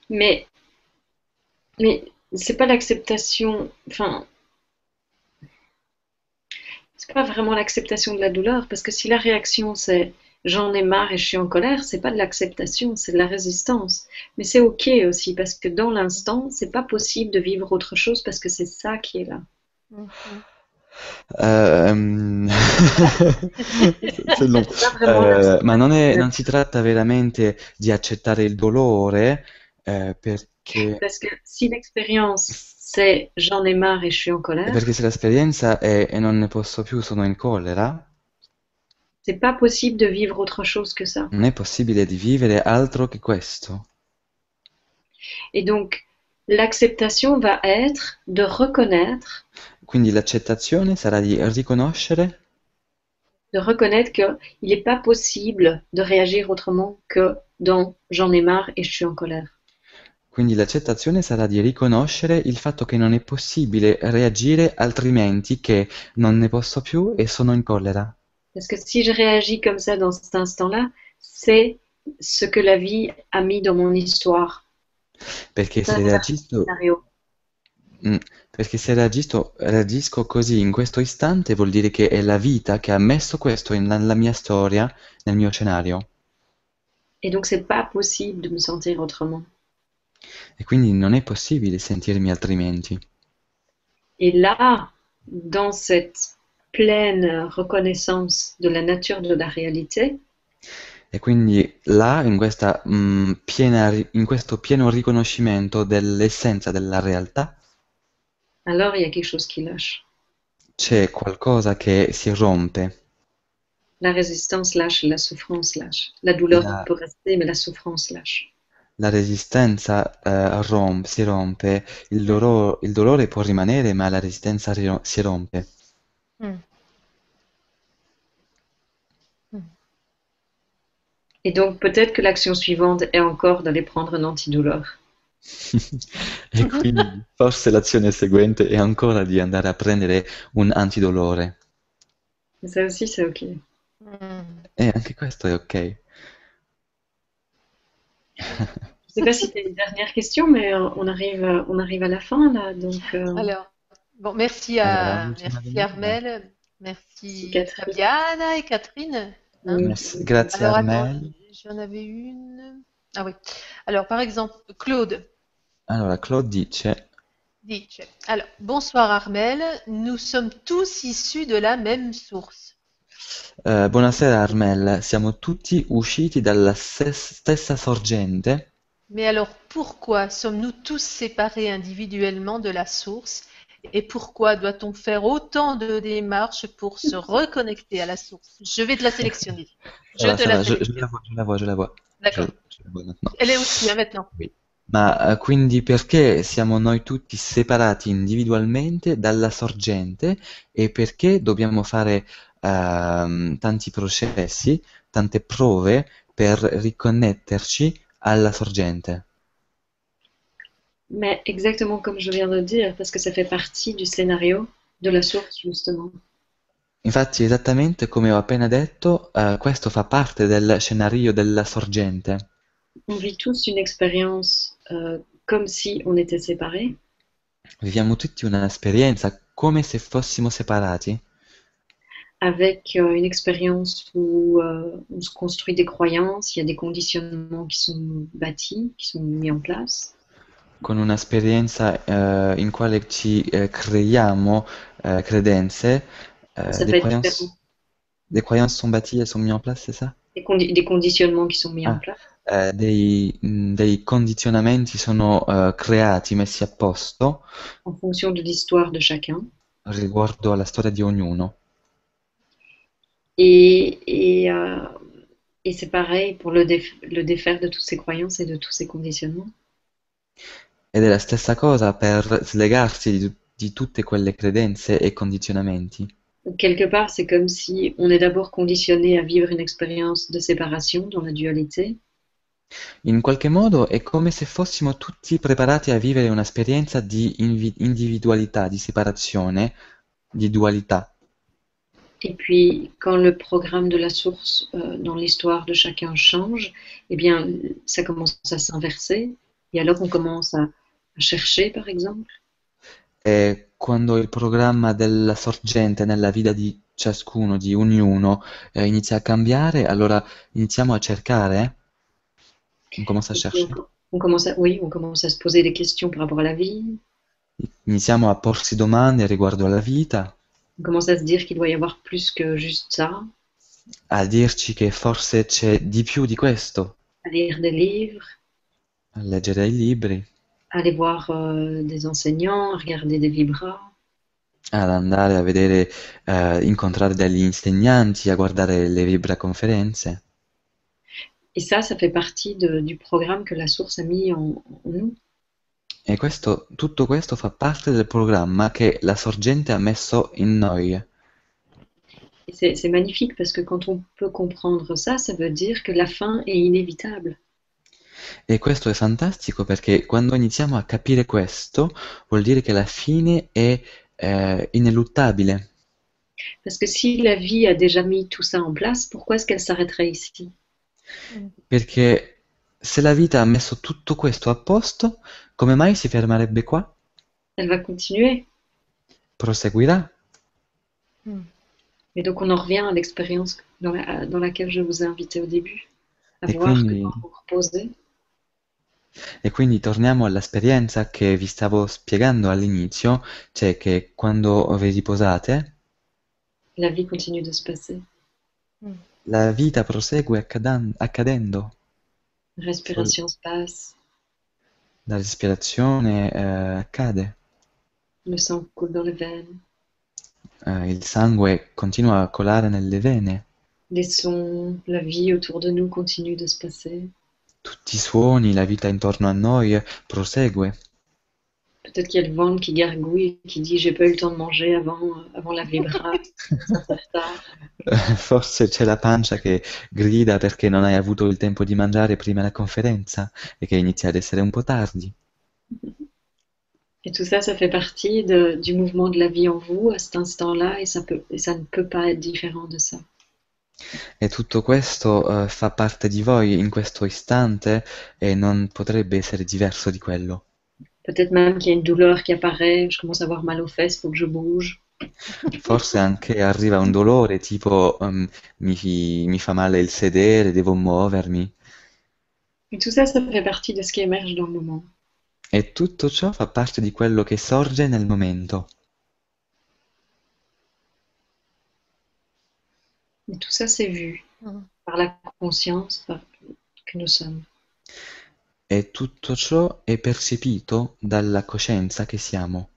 Mais, mais c'est pas l'acceptation, enfin, c'est pas vraiment l'acceptation de la douleur, parce que si la réaction c'est j'en ai marre et je suis en colère, c'est pas de l'acceptation, c'est de la résistance. Mais c'est ok aussi, parce que dans l'instant, c'est pas possible de vivre autre chose parce que c'est ça qui est là. Pas vraiment Eh, l'acceptation. ma non, è- non si tratta veramente di accettare il dolore, eh, perché, Parce que si l'expérience c'est j'en ai marre et je suis en colère, perché se l'esperienza è e non ne posso più, sono in collera, c'est pas possible de vivre autre chose que ça. non è possibile di vivere altro che questo. Et donc, l'acceptation va être de reconnaître, Quindi l'accettazione sarà di riconoscere de reconnaître qu'il n'est pas possible de réagir autrement que dans j'en ai marre et je suis en colère. Quindi l'accettazione sarà di riconoscere il fatto che non è possibile reagire altrimenti che non ne posso più e sono in collera. Parce que si je réagis comme ça dans cet instant-là, c'est ce que la vie a mis dans mon histoire Perché Ça, se scénario. mm, perché se reagisco, reagisco così in questo istante vuol dire che è la vita che ha messo questo nella mia storia, nel mio scenario. Et donc, c'est pas possible de me sentir autrement. E quindi non è possibile sentirmi altrimenti. Et là, dans cette pleine reconnaissance de la nature de la réalité, E quindi là, in questa, mm, piena in questo pieno riconoscimento dell'essenza della realtà, alors il y a quelque chose qui lâche. c'è qualcosa che si rompe. La résistance lâche, la souffrance lâche. La douleur La- peut rester, mais la souffrance lâche. La resistenza eh, rom- si rompe, il, dolo- il dolore può rimanere, ma la resistenza si rompe. Hmm. Et donc, peut-être que l'action suivante est encore d'aller prendre un antidouleur. E quindi forse l'azione seguente è ancora di andare a prendere un antidolore. Mais ça aussi, c'est OK. Hmm. E anche questo è ok. Je sais pas si tu as une dernière question, mais on arrive, on arrive à la fin là. Donc, euh, Alors, bon, merci Alors, à, l'ultima merci. Armel, merci Merci, Catherine. Fabiana et Catherine. Hein. Merci, grazie Alors, attends, j'en avais une. Ah oui. Alors, par exemple, Claude Allora, Claude dice, dice, alors, bonsoir Armel, nous sommes tous issus de la même source. eh, buonasera Armel, siamo tutti usciti dalla stes- stessa sorgente, Mais alors, pourquoi sommes-nous tous séparés individuellement de la source? Et pourquoi doit-on faire autant de démarches pour se reconnecter à la source? Je vais te la sélectionner. Je va, te la va, je, je sélectionne. la vois, je la vois, je la vois, je, D'accord. je la vois maintenant. Elle est aussi, hein, maintenant. Ma eh, quindi perché siamo noi tutti separati individualmente dalla sorgente e perché dobbiamo fare ehm, tanti processi, tante prove per riconnetterci alla sorgente? Mais exactement comme je viens de dire, parce que ça fait partie du scénario de la source justement. Infatti, esattamente come ho appena detto, eh, questo fa parte del scenario della sorgente. On vit tous une expérience euh, comme si on était séparés, Viviamo tutti un'esperienza come se fossimo separati, avec euh, une expérience où euh, on se construit des croyances, il y a des conditionnements qui sont bâtis, qui sont mis en place. Con un'esperienza eh, in quale ci eh, creiamo eh, credenze, eh, des croyances, des croyances sont bâties, elles sont mises en place, c'est ça? Des, condi- des conditionnements qui sont mis en Ah. place. Eh, dei, mh, dei condizionamenti sono creati, messi a posto en fonction de l'histoire de chacun. riguardo alla storia di ognuno. Et, et, euh, et c'est pareil pour le, déf- le défaire de toutes ces croyances et de tous ces conditionnements? Ed è la stessa cosa per slegarsi di, di tutte quelle credenze e condizionamenti. Quelque part, c'est comme si on est d'abord conditionné à vivre une expérience de séparation dans la dualité, In qualche modo è come se fossimo tutti preparati a vivere un'esperienza di individualità, di separazione, di dualità. et puis quand le programme de la source euh, dans l'histoire de chacun change, eh bien, ça commence à s'inverser, et alors on commence à, à chercher, par exemple, E quando il programma della sorgente nella vita di ciascuno, di ognuno, eh, inizia a cambiare, allora iniziamo a cercare, on commence à chercher, on, on commence à, oui, on commence à se poser des questions par rapport à la vie, iniziamo a porsi domande riguardo alla vita, on commence à se dire qu'il doit y avoir plus que juste ça, a dirci che forse c'è di più di questo, à lire des livres, a leggere i libri, aller voir euh, des enseignants, regarder des vibras. ad andare a vedere, eh, incontrare degli insegnanti, a guardare le vibraconferenze. Et ça, ça fait partie de- du programme que la source a mis en, en nous. E questo, tutto questo fa parte del programma che la sorgente ha messo in noi. C'est magnifique parce que quand on peut comprendre ça, ça veut dire que la fin est inévitable. E questo è fantastico perché quando iniziamo a capire questo, vuol dire che la fine è eh, ineluttabile. Parce que si la vie a déjà mis tout ça en place, pourquoi est-ce qu'elle s'arrêterait ici? Perché se la vita ha messo tutto questo a posto, come mai si fermerebbe qua? Elle va continuer. Proseguirà. Hmm. Et donc on en revient à l'expérience dans, la- dans laquelle je vous ai invité au début, à Et voir quindi- quand vous reposez, E quindi torniamo all'esperienza che vi stavo spiegando all'inizio, cioè che quando vi riposate, la vie continue de se passer. la vita prosegue accadan- accadendo. La respiration se passe, La respirazione eh, accade, le sang coule dans les veines, eh, il sangue continua a colare nelle vene, les sons, la vie autour de nous continue de se passer. Tutti i suoni, la vita intorno a noi prosegue. Peut-être qu'il y a le ventre qui gargouille, qui dit j'ai pas eu le temps de manger avant, avant la vibra, Forse c'è la pancia che grida perché non hai avuto il tempo di mangiare prima la conferenza e che inizia ad essere un po' tardi. Et tout ça, ça fait partie de- du mouvement de la vie en vous à cet instant-là et ça peut, et ça ne peut pas être différent de ça. E tutto questo eh, fa parte di voi in questo istante e non potrebbe essere diverso di quello. Peut-être même qu'il y a une douleur qui apparaît, je commence à avoir mal aux fesses, faut que je bouge. Forse anche arriva un dolore tipo ehm, mi, mi fa male il sedere, devo muovermi. Et tout ça, ça fait partie de ce qui émerge dans le moment. E tutto ciò fa parte di quello che sorge nel momento. Et tout ça, c'est vu Mhm. par la conscience par- que nous sommes. E tutto ciò è percepito dalla coscienza che siamo.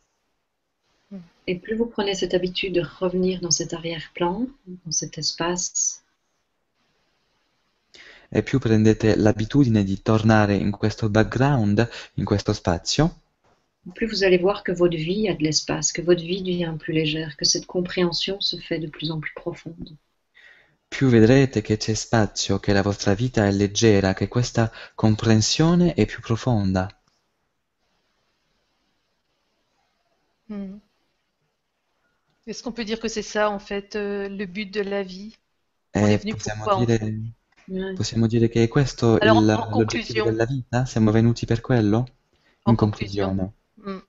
Et plus vous prenez cette habitude de revenir dans cet arrière-plan, dans cet espace, E più prendete l'abitudine di tornare in questo background, in questo spazio, plus vous allez voir que votre vie a de l'espace, que votre vie devient plus légère, que cette compréhension se fait de plus en plus profonde. Più vedrete che c'è spazio, che la vostra vita è leggera, che questa comprensione è più profonda. Hmm. Est-ce qu'on peut dire que c'est ça, en fait, euh, le but de la vie? On est E venu possiamo pourquoi, en dire, fait? Ouais. possiamo dire che è questo en l'obiettivo della vita? Siamo venuti per quello? En In conclusion. conclusione. Hmm.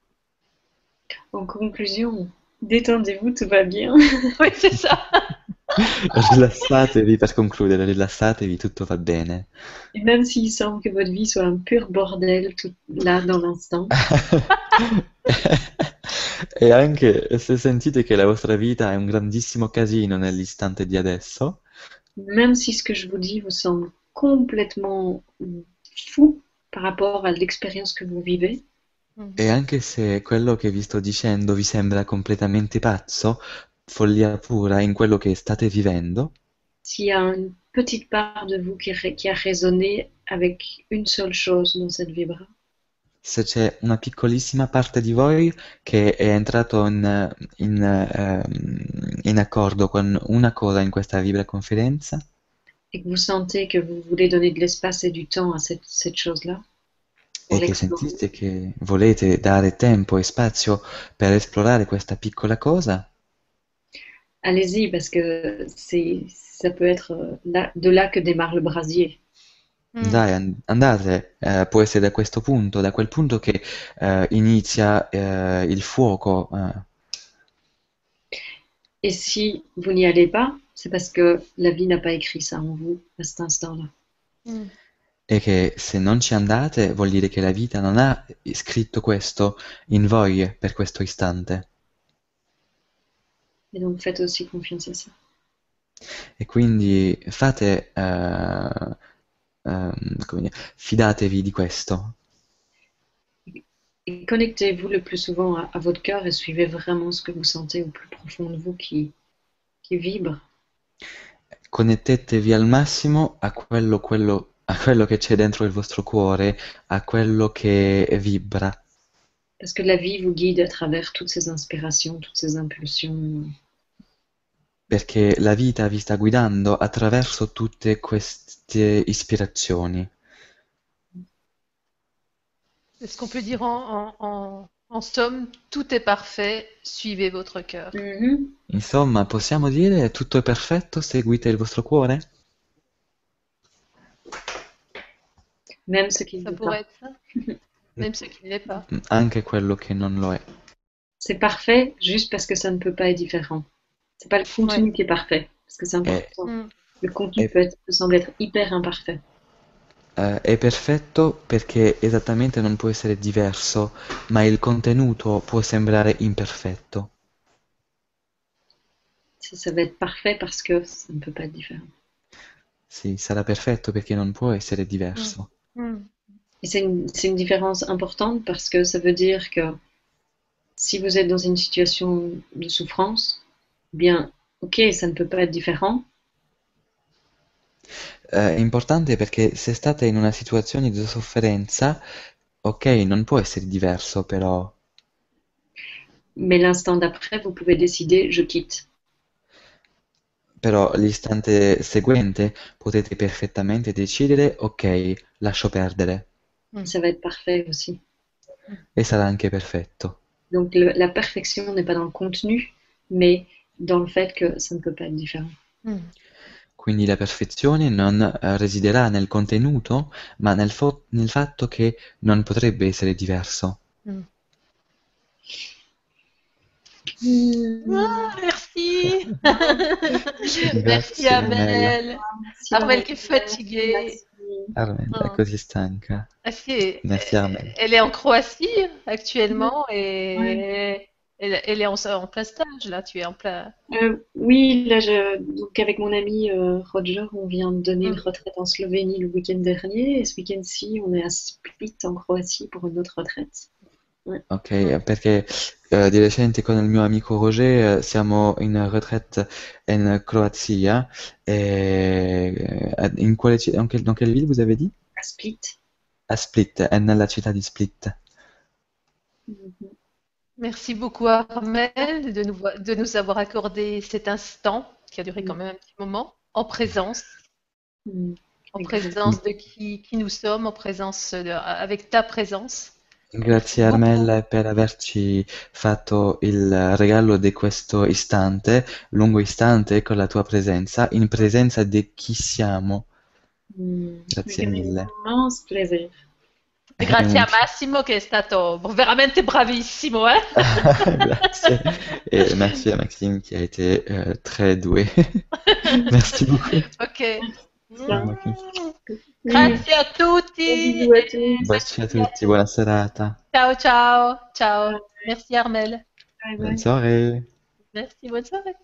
En conclusion, détendez-vous, tout va bien. Oui, c'est ça. Rilassatevi per concludere, rilassatevi, tutto va bene. Et même s'il semble que votre vie soit un pur bordel tout là dans l'instant, E anche se sentite che la vostra vita è un grandissimo casino nell'istante di adesso, même si ce que je vous dis vous semble complètement fou par rapport à l'expérience que vous vivez, Hmm. e anche se quello che vi sto dicendo vi sembra completamente pazzo, follia pura in quello che state vivendo, s'il y a une petite part de vous qui, qui a résonné avec une seule chose dans cette vibra, se c'è una piccolissima parte di voi che è entrato in, in, ehm, in accordo con una cosa in questa vibra conferenza, et que vous sentez que vous voulez donner de l'espace et du temps à cette, cette chose-là, e che sentite che volete dare tempo e spazio per esplorare questa piccola cosa, allez-y parce que c'est, ça peut être euh, là, de là que démarre le brasier. Hmm. dai, an- andate, eh, può essere da questo punto, da quel punto che eh, inizia eh, il fuoco. eh. Et si vous n'y allez pas, c'est parce que la vie n'a pas écrit ça en vous à cet instant-là. Hmm. E che se non ci andate vuol dire che la vita non ha scritto questo in voi per questo istante. Et donc faites aussi confiance à ça. E quindi fate, eh, ehm, come dire, fidatevi di questo. Connectez-vous le plus souvent à, à votre cœur et suivez vraiment ce que vous sentez au plus profond de vous qui, qui vibre. Connettetevi al massimo a quello, quello- a quello che c'è dentro il vostro cuore, a quello che vibra, Parce que la vie vous guide à travers toutes ces inspirations, toutes ces impulsions. perché la vita vi sta guidando attraverso tutte queste ispirazioni. Est-ce qu'on peut dire en, en, en, en somme, tout est parfait, suivez votre cœur. Mhm. Insomma, possiamo dire tutto è perfetto, seguite il vostro cuore? même ce qui ne pourrait pas. être ça? Même ce qui ne l'est pas. Anche quello che non lo è. C'est parfait juste parce que ça ne peut pas être différent. C'est pas le contenu qui est parfait, parce que c'est important. Mm. Le contenu Et- peut, être, peut sembler être hyper imparfait. Eh, è perfetto perché esattamente non può essere diverso, ma il contenuto può sembrare imperfetto. Ça, ça va être parfait parce que ça ne peut pas être différent. Sì, sarà perfetto perché non può essere diverso. Mm. Et c'est une, une différence importante parce que ça veut dire que si vous êtes dans une situation de souffrance, eh bien, ok, ça ne peut pas être différent, Eh, È importante perché se state in una situazione di sofferenza, ok, non può essere diverso, però. Mais l'instant d'après, vous pouvez décider, je quitte. Però l'istante seguente potete perfettamente decidere, ok, lascio perdere, Ça va être parfait aussi. e sarà anche perfetto. Donc le- la perfection n'est pas dans le contenu, mais dans le fait que ça ne peut pas être différent. Mm. Quindi la perfezione non residerà nel contenuto, ma nel, fo- nel fatto che non potrebbe essere diverso. Ah, merci. merci Grazie, Amel. Merci, Armel qui est fatiguée. Merci. Armel è Ah. stanca. Ah, si, Merci Armel. Elle est en Croatie actuellement et elle, elle est en, en plein stage là. Tu es en plein. Euh, oui, là, je, donc avec mon ami euh, Roger, on vient de donner Mm. une retraite en Slovénie le week-end dernier, et ce week-end-ci, on est à Split en Croatie pour une autre retraite. Ok, perché eh, di recente con il mio amico Roger eh, siamo in retraite in Croazia e eh, in quale, ci- dans quelle, dans quelle ville vous avez dit? À Split. A Split, è nella città di Split. Mhm. Merci beaucoup Armel de nous, de nous avoir accordé cet instant qui a duré quand même un petit moment en présence, Mm. en présence de qui, qui nous sommes, en présence de- avec ta présence. Grazie Armella per averci fatto il regalo di questo istante, lungo istante con la tua presenza, in presenza di chi siamo. Mm. Grazie mille. un immense plaisir. E grazie a. Massimo che è stato veramente bravissimo, eh? Grazie. Et merci à Maxime qui a été euh, très doué. Merci beaucoup. Ok. Maxime. Grazie a tutti. Baci a tutti, buona serata. Ciao, ciao, ciao. Merci Armel. Bonne soirée. Merci, bonne soirée.